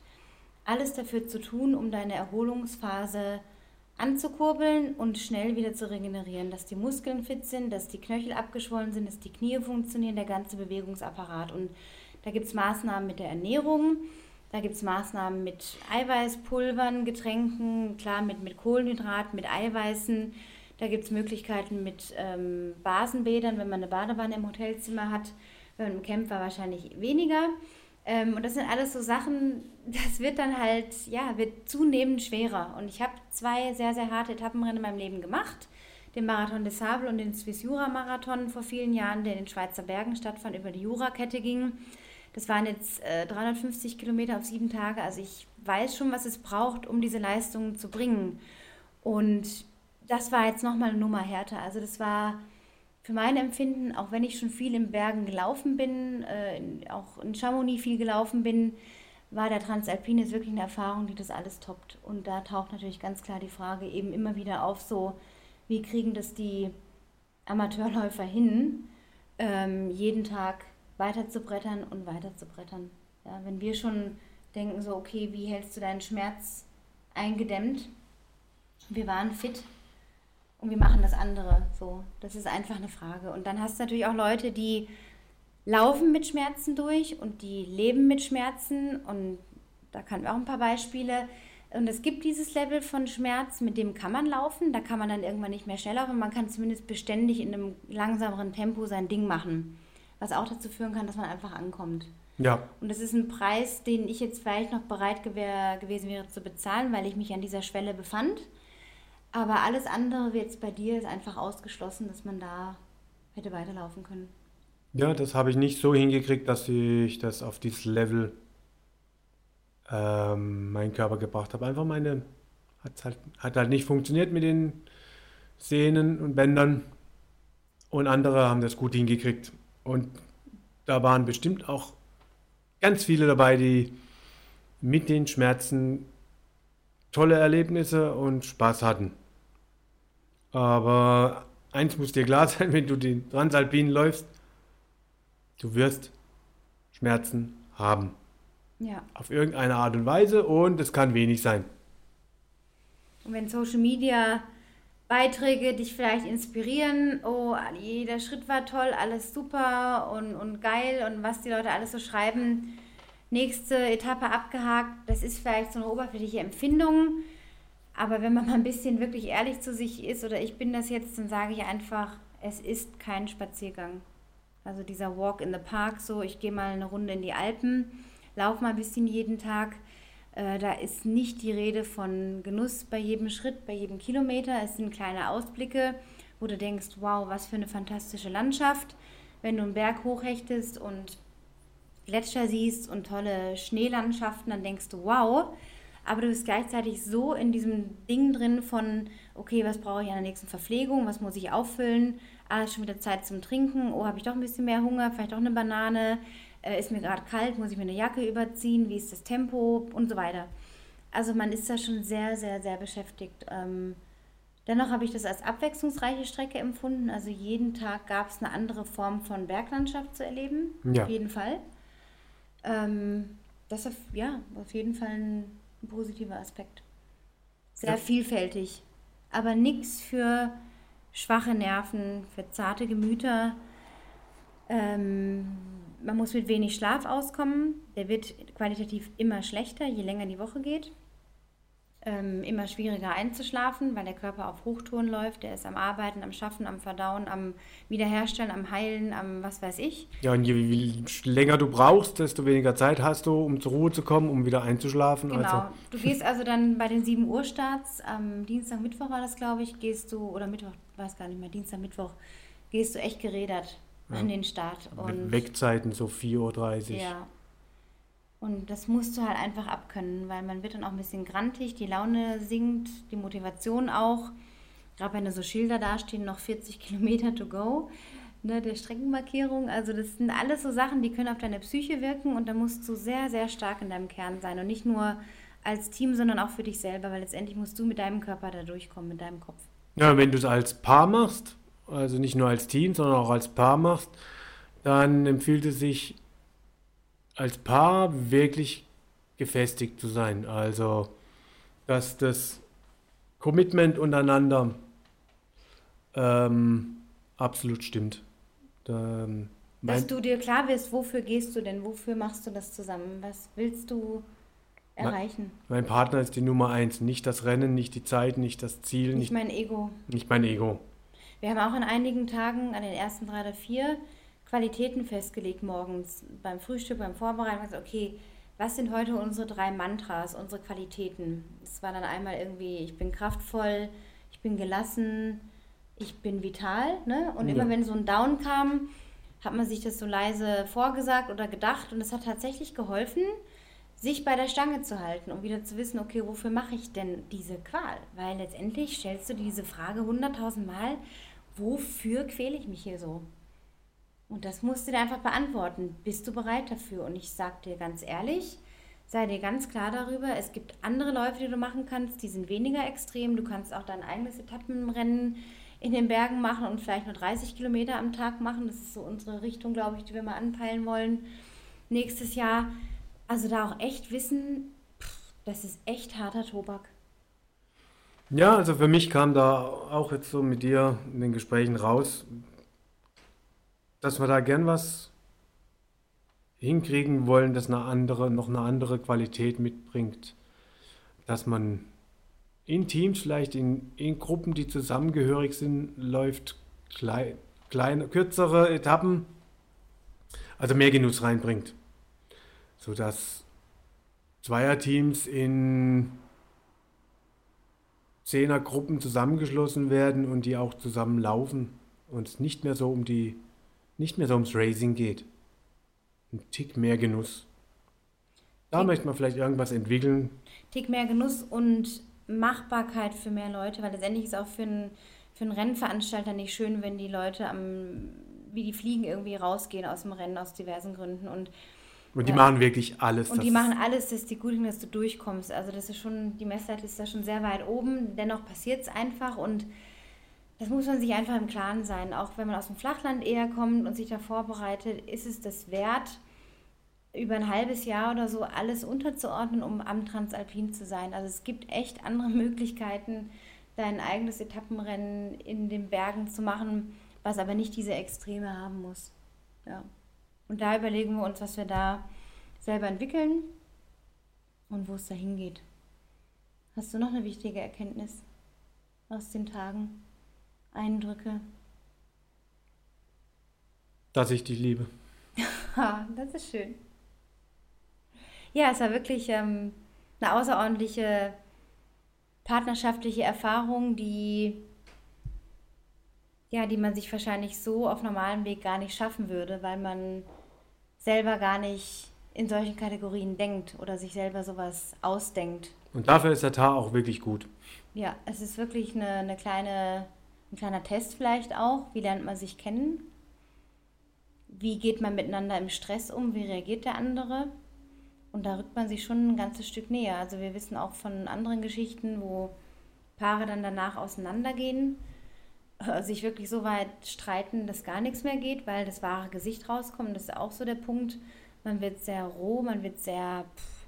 alles dafür zu tun, um deine Erholungsphase anzukurbeln und schnell wieder zu regenerieren, dass die Muskeln fit sind, dass die Knöchel abgeschwollen sind, dass die Knie funktionieren, der ganze Bewegungsapparat. Und da gibt es Maßnahmen mit der Ernährung, da gibt es Maßnahmen mit Eiweißpulvern, Getränken, klar mit, mit Kohlenhydraten, mit Eiweißen. Da gibt es Möglichkeiten mit ähm, Basenbädern, wenn man eine Badewanne im Hotelzimmer hat. Wenn man im Camp war, wahrscheinlich weniger. Ähm, und das sind alles so Sachen, das wird dann halt, ja, wird zunehmend schwerer. Und ich habe zwei sehr, sehr harte Etappenrennen in meinem Leben gemacht. Den Marathon des Sable und den Swiss Jura Marathon vor vielen Jahren, der in den Schweizer Bergen stattfand, über die Jurakette ging. Das waren jetzt äh, 350 Kilometer auf sieben Tage. Also ich weiß schon, was es braucht, um diese Leistungen zu bringen. Und das war jetzt nochmal eine Nummer härter. Also das war für mein Empfinden, auch wenn ich schon viel in Bergen gelaufen bin, äh, auch in Chamonix viel gelaufen bin, war der Transalpine wirklich eine Erfahrung, die das alles toppt. Und da taucht natürlich ganz klar die Frage eben immer wieder auf, so wie kriegen das die Amateurläufer hin, ähm, jeden Tag weiter zu brettern und weiter zu brettern. Ja, wenn wir schon denken, so, okay, wie hältst du deinen Schmerz eingedämmt? Wir waren fit und wir machen das andere. So, das ist einfach eine Frage. Und dann hast du natürlich auch Leute, die laufen mit Schmerzen durch und die leben mit Schmerzen. Und da kann wir auch ein paar Beispiele. Und es gibt dieses Level von Schmerz, mit dem kann man laufen. Da kann man dann irgendwann nicht mehr schnell laufen. Man kann zumindest beständig in einem langsameren Tempo sein Ding machen. Was auch dazu führen kann, dass man einfach ankommt. Ja. Und das ist ein Preis, den ich jetzt vielleicht noch bereit gewesen wäre zu bezahlen, weil ich mich an dieser Schwelle befand. Aber alles andere, jetzt bei dir, ist einfach ausgeschlossen, dass man da hätte weiterlaufen können. Ja, das habe ich nicht so hingekriegt, dass ich das auf dieses Level ähm, meinen Körper gebracht habe. Einfach meine, hat halt, hat halt nicht funktioniert mit den Sehnen und Bändern. Und andere haben das gut hingekriegt. Und da waren bestimmt auch ganz viele dabei, die mit den Schmerzen tolle Erlebnisse und Spaß hatten. Aber eins muss dir klar sein, wenn du den Transalpinen läufst, du wirst Schmerzen haben. Ja. Auf irgendeine Art und Weise und es kann wenig sein. Und wenn Social Media Beiträge dich vielleicht inspirieren, oh, jeder Schritt war toll, alles super und, und geil und was die Leute alles so schreiben, nächste Etappe abgehakt, das ist vielleicht so eine oberflächliche Empfindung. Aber wenn man mal ein bisschen wirklich ehrlich zu sich ist, oder ich bin das jetzt, dann sage ich einfach, es ist kein Spaziergang. Also dieser Walk in the Park, so ich gehe mal eine Runde in die Alpen, laufe mal ein bisschen jeden Tag, Äh, da ist nicht die Rede von Genuss bei jedem Schritt, bei jedem Kilometer. Es sind kleine Ausblicke, wo du denkst, wow, was für eine fantastische Landschaft. Wenn du einen Berg hochhechtest und Gletscher siehst und tolle Schneelandschaften, dann denkst du, wow. Aber du bist gleichzeitig so in diesem Ding drin von, okay, was brauche ich an der nächsten Verpflegung, was muss ich auffüllen, ah, ist schon wieder Zeit zum Trinken, oh, habe ich doch ein bisschen mehr Hunger, vielleicht doch eine Banane, äh, ist mir gerade kalt, muss ich mir eine Jacke überziehen, wie ist das Tempo und so weiter. Also man ist da schon sehr, sehr, sehr beschäftigt. Ähm, dennoch habe ich das als abwechslungsreiche Strecke empfunden. Also jeden Tag gab es eine andere Form von Berglandschaft zu erleben, Ja. auf jeden Fall. Ähm, das ist ja auf jeden Fall ein, ein positiver Aspekt. Sehr Ja. vielfältig, aber nichts für schwache Nerven, für zarte Gemüter. Ähm, man muss mit wenig Schlaf auskommen. Der wird qualitativ immer schlechter, je länger die Woche geht. Ähm, immer schwieriger einzuschlafen, weil der Körper auf Hochtouren läuft. Der ist am Arbeiten, am Schaffen, am Verdauen, am Wiederherstellen, am Heilen, am was weiß ich. Ja, und je je länger du brauchst, desto weniger Zeit hast du, um zur Ruhe zu kommen, um wieder einzuschlafen. Genau. Also, Du gehst also dann bei den 7 Uhr Starts, am Dienstag, Mittwoch war das, glaube ich, gehst du, oder Mittwoch, weiß gar nicht mehr, Dienstag, Mittwoch, gehst du echt gerädert an den Start. Und Wegzeiten so 4.30 Uhr. Ja. Und das musst du halt einfach abkönnen, weil man wird dann auch ein bisschen grantig, die Laune sinkt, die Motivation auch. Gerade wenn da so Schilder dastehen, noch 40 Kilometer to go, ne, der Streckenmarkierung. Also das sind alles so Sachen, die können auf deine Psyche wirken und da musst du sehr, sehr stark in deinem Kern sein. Und nicht nur als Team, sondern auch für dich selber, weil letztendlich musst du mit deinem Körper da durchkommen, mit deinem Kopf. Ja, wenn du es als Paar machst, also nicht nur als Team, sondern auch als Paar machst, dann empfiehlt es sich als Paar wirklich gefestigt zu sein. Also, dass das Commitment untereinander ähm, absolut stimmt. Ähm, Dass mein, du dir klar wirst, wofür gehst du denn, wofür machst du das zusammen, was willst du erreichen? mein Partner ist die Nummer eins. Nicht das Rennen, nicht die Zeit, nicht das Ziel, Nicht nicht, mein Ego. nicht mein Ego. Wir haben auch an einigen Tagen, an den ersten drei oder vier, Qualitäten festgelegt morgens beim Frühstück, beim Vorbereiten. Also, okay, was sind heute unsere drei Mantras, unsere Qualitäten? Es war dann einmal irgendwie, ich bin kraftvoll, ich bin gelassen, ich bin vital. Ne? Und Ja. immer wenn so ein Down kam, hat man sich das so leise vorgesagt oder gedacht. Und es hat tatsächlich geholfen, sich bei der Stange zu halten, um wieder zu wissen, okay, wofür mache ich denn diese Qual? Weil letztendlich stellst du diese Frage hunderttausend Mal, wofür quäle ich mich hier so? Und das musst du dir einfach beantworten. Bist du bereit dafür? Und ich sage dir ganz ehrlich, sei dir ganz klar darüber, es gibt andere Läufe, die du machen kannst, die sind weniger extrem. Du kannst auch dein eigenes Etappenrennen in den Bergen machen und vielleicht nur 30 Kilometer am Tag machen. Das ist so unsere Richtung, glaube ich, die wir mal anpeilen wollen nächstes Jahr. Also da auch echt wissen, pff, das ist echt harter Tobak. Ja, also für mich kam da auch jetzt so mit dir in den Gesprächen raus, dass wir da gern was hinkriegen wollen, das eine andere, noch eine andere Qualität mitbringt. Dass man in Teams, vielleicht in, in Gruppen, die zusammengehörig sind, läuft klei, kleine, kürzere Etappen, also mehr Genuss reinbringt. Sodass Zweierteams in Zehnergruppen zusammengeschlossen werden und die auch zusammen laufen und es nicht mehr so um die, nicht mehr so ums Racing geht. Ein Tick mehr Genuss. Da Tick- möchte man vielleicht irgendwas entwickeln. Tick mehr Genuss und Machbarkeit für mehr Leute, weil letztendlich ist auch für einen, für einen Rennveranstalter nicht schön, wenn die Leute am, wie die Fliegen irgendwie rausgehen aus dem Rennen aus diversen Gründen. Und, Und die Ja. machen wirklich alles. und die machen alles, dass die gut sind, dass du durchkommst. Also das ist schon, die Messlatte ist da schon sehr weit oben. Dennoch passiert es einfach und das muss man sich einfach im Klaren sein. Auch wenn man aus dem Flachland eher kommt und sich da vorbereitet, ist es das wert, über ein halbes Jahr oder so alles unterzuordnen, um am Transalpin zu sein. Also es gibt echt andere Möglichkeiten, dein eigenes Etappenrennen in den Bergen zu machen, was aber nicht diese Extreme haben muss. Ja. Und da überlegen wir uns, was wir da selber entwickeln und wo es da hingeht. Hast du noch eine wichtige Erkenntnis aus den Tagen? Eindrücke? dass ich dich liebe. Ha, das ist schön. Ja, es war wirklich ähm, eine außerordentliche partnerschaftliche Erfahrung, die ja, die man sich wahrscheinlich so auf normalem Weg gar nicht schaffen würde, weil man selber gar nicht in solchen Kategorien denkt oder sich selber sowas ausdenkt. Und dafür ist der Tar auch wirklich gut. Ja, es ist wirklich eine, eine kleine, ein kleiner Test vielleicht auch. Wie lernt man sich kennen? Wie geht man miteinander im Stress um? Wie reagiert der andere? Und da rückt man sich schon ein ganzes Stück näher. Also wir wissen auch von anderen Geschichten, wo Paare dann danach auseinandergehen äh, sich wirklich so weit streiten, dass gar nichts mehr geht, weil das wahre Gesicht rauskommt. Das ist auch so der Punkt. Man wird sehr roh, man wird sehr, pff,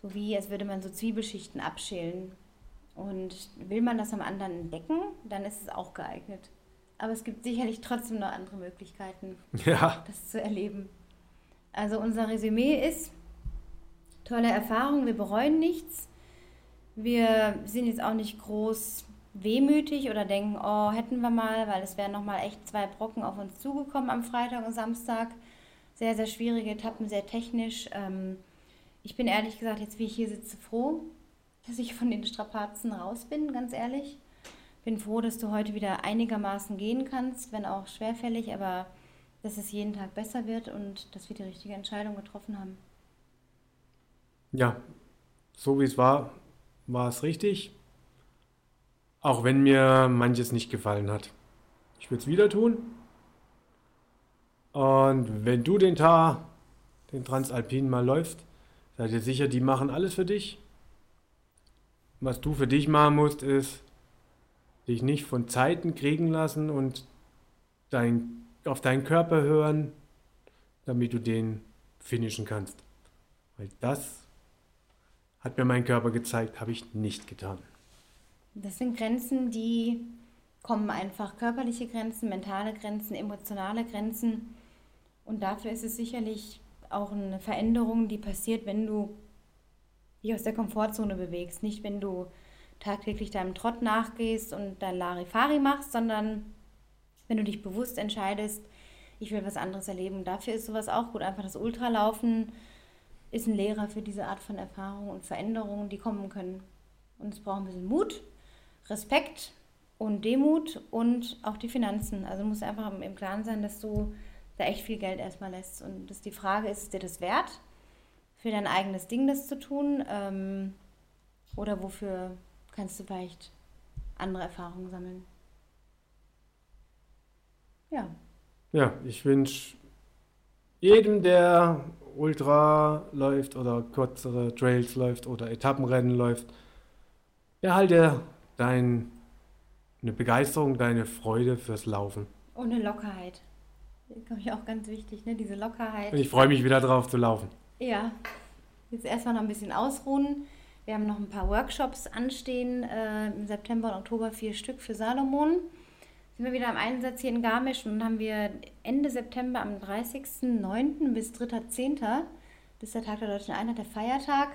so wie als würde man so Zwiebelschichten abschälen. Und will man das am anderen entdecken, dann ist es auch geeignet. Aber es gibt sicherlich trotzdem noch andere Möglichkeiten, ja. das zu erleben. Also unser Resümee ist, tolle Erfahrung, wir bereuen nichts. Wir sind jetzt auch nicht groß wehmütig oder denken, oh, hätten wir mal, weil es wären nochmal echt zwei Brocken auf uns zugekommen am Freitag und Samstag. Sehr, sehr schwierige Etappen, sehr technisch. Ähm, ich bin ehrlich gesagt, jetzt wie ich hier sitze, froh, dass ich von den Strapazen raus bin, ganz ehrlich. Bin froh, dass du heute wieder einigermaßen gehen kannst, wenn auch schwerfällig, aber dass es jeden Tag besser wird und dass wir die richtige Entscheidung getroffen haben. Ja, so wie es war, war es richtig. Auch wenn mir manches nicht gefallen hat. Ich würde es wieder tun. Und wenn du den Tar, den Transalpinen mal läufst, seid ihr sicher, die machen alles für dich. Was du für dich machen musst, ist, dich nicht von Zeiten kriegen lassen und dein, auf deinen Körper hören, damit du den finishen kannst. Weil das hat mir mein Körper gezeigt, habe ich nicht getan. Das sind Grenzen, die kommen einfach körperliche Grenzen, mentale Grenzen, emotionale Grenzen. Und dafür ist es sicherlich auch eine Veränderung, die passiert, wenn du dich aus der Komfortzone bewegst. Nicht, wenn du tagtäglich deinem Trott nachgehst und dein Larifari machst, sondern wenn du dich bewusst entscheidest, ich will was anderes erleben. Und dafür ist sowas auch gut. Einfach das Ultralaufen ist ein Lehrer für diese Art von Erfahrungen und Veränderungen, die kommen können. Und es braucht ein bisschen Mut, Respekt und Demut und auch die Finanzen. Also muss einfach im Klaren sein, dass du da echt viel Geld erstmal lässt. Und dass die Frage ist, ist dir das wert, für dein eigenes Ding das zu tun? Ähm, oder wofür kannst du vielleicht andere Erfahrungen sammeln? Ja. Ja, ich wünsche jedem, der Ultra läuft oder kürzere Trails läuft oder Etappenrennen läuft, erhalte dein, eine Begeisterung, deine Freude fürs Laufen. Und eine Lockerheit. Das ist, glaube ich, auch ganz wichtig, ne? diese Lockerheit. Und ich freue mich wieder drauf zu laufen. Ja, jetzt erstmal noch ein bisschen ausruhen. Wir haben noch ein paar Workshops anstehen, äh, im September und Oktober vier Stück für Salomon. Sind wir wieder am Einsatz hier in Garmisch und haben wir Ende September am 30.09. bis 3.10. Das ist der Tag der Deutschen Einheit, der Feiertag.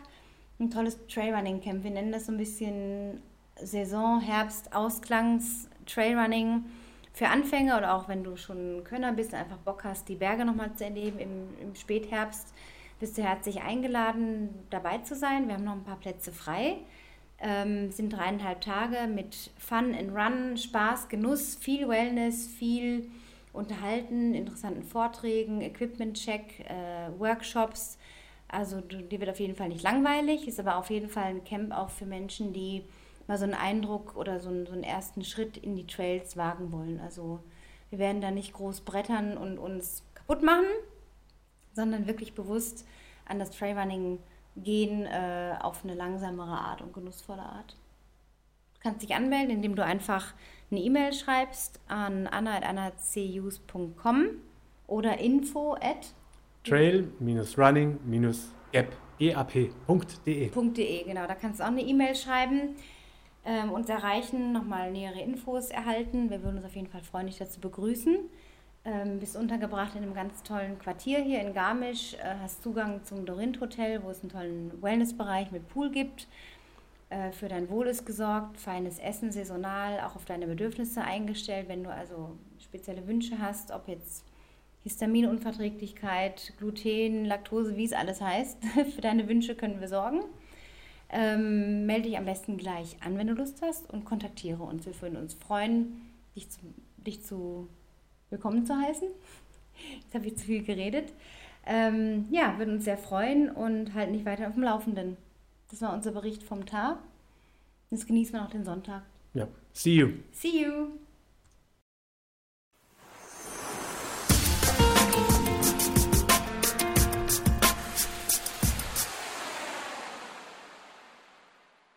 Ein tolles Trailrunning-Camp. Wir nennen das so ein bisschen Saison, Herbst, Ausklangs, Trailrunning für Anfänger oder auch wenn du schon Könner bist und einfach Bock hast, die Berge nochmal zu erleben im, im Spätherbst, bist du herzlich eingeladen, dabei zu sein. Wir haben noch ein paar Plätze frei. Ähm, sind dreieinhalb Tage mit Fun and Run, Spaß, Genuss, viel Wellness, viel Unterhalten, interessanten Vorträgen, Equipment-Check, äh, Workshops. Also die wird auf jeden Fall nicht langweilig, ist aber auf jeden Fall ein Camp auch für Menschen, die mal so einen Eindruck oder so einen, so einen ersten Schritt in die Trails wagen wollen. Also wir werden da nicht groß brettern und uns kaputt machen, sondern wirklich bewusst an das Trailrunning gehen äh, auf eine langsamere Art und genussvolle Art. Du kannst dich anmelden, indem du einfach eine E-Mail schreibst an anna.annacus.com oder info at trail-running-gap.de. .de, genau, da kannst du auch eine E-Mail schreiben ähm, uns erreichen, nochmal nähere Infos erhalten. Wir würden uns auf jeden Fall freuen, dich dazu begrüßen. Ähm, bist untergebracht in einem ganz tollen Quartier hier in Garmisch, äh, hast Zugang zum Dorint Hotel, wo es einen tollen Wellnessbereich mit Pool gibt. Äh, für dein Wohl ist gesorgt, feines Essen, saisonal, auch auf deine Bedürfnisse eingestellt. Wenn du also spezielle Wünsche hast, ob jetzt Histaminunverträglichkeit, Gluten, Laktose, wie es alles heißt, für deine Wünsche können wir sorgen. ähm, melde dich am besten gleich an, wenn du Lust hast und kontaktiere uns. Wir würden uns freuen, dich zu, dich zu willkommen zu heißen. Jetzt habe ich zu viel geredet. Ähm, ja, würden uns sehr freuen und halten dich weiter auf dem Laufenden. Das war unser Bericht vom Tag. Jetzt genießen wir noch den Sonntag. Ja, see you. See you.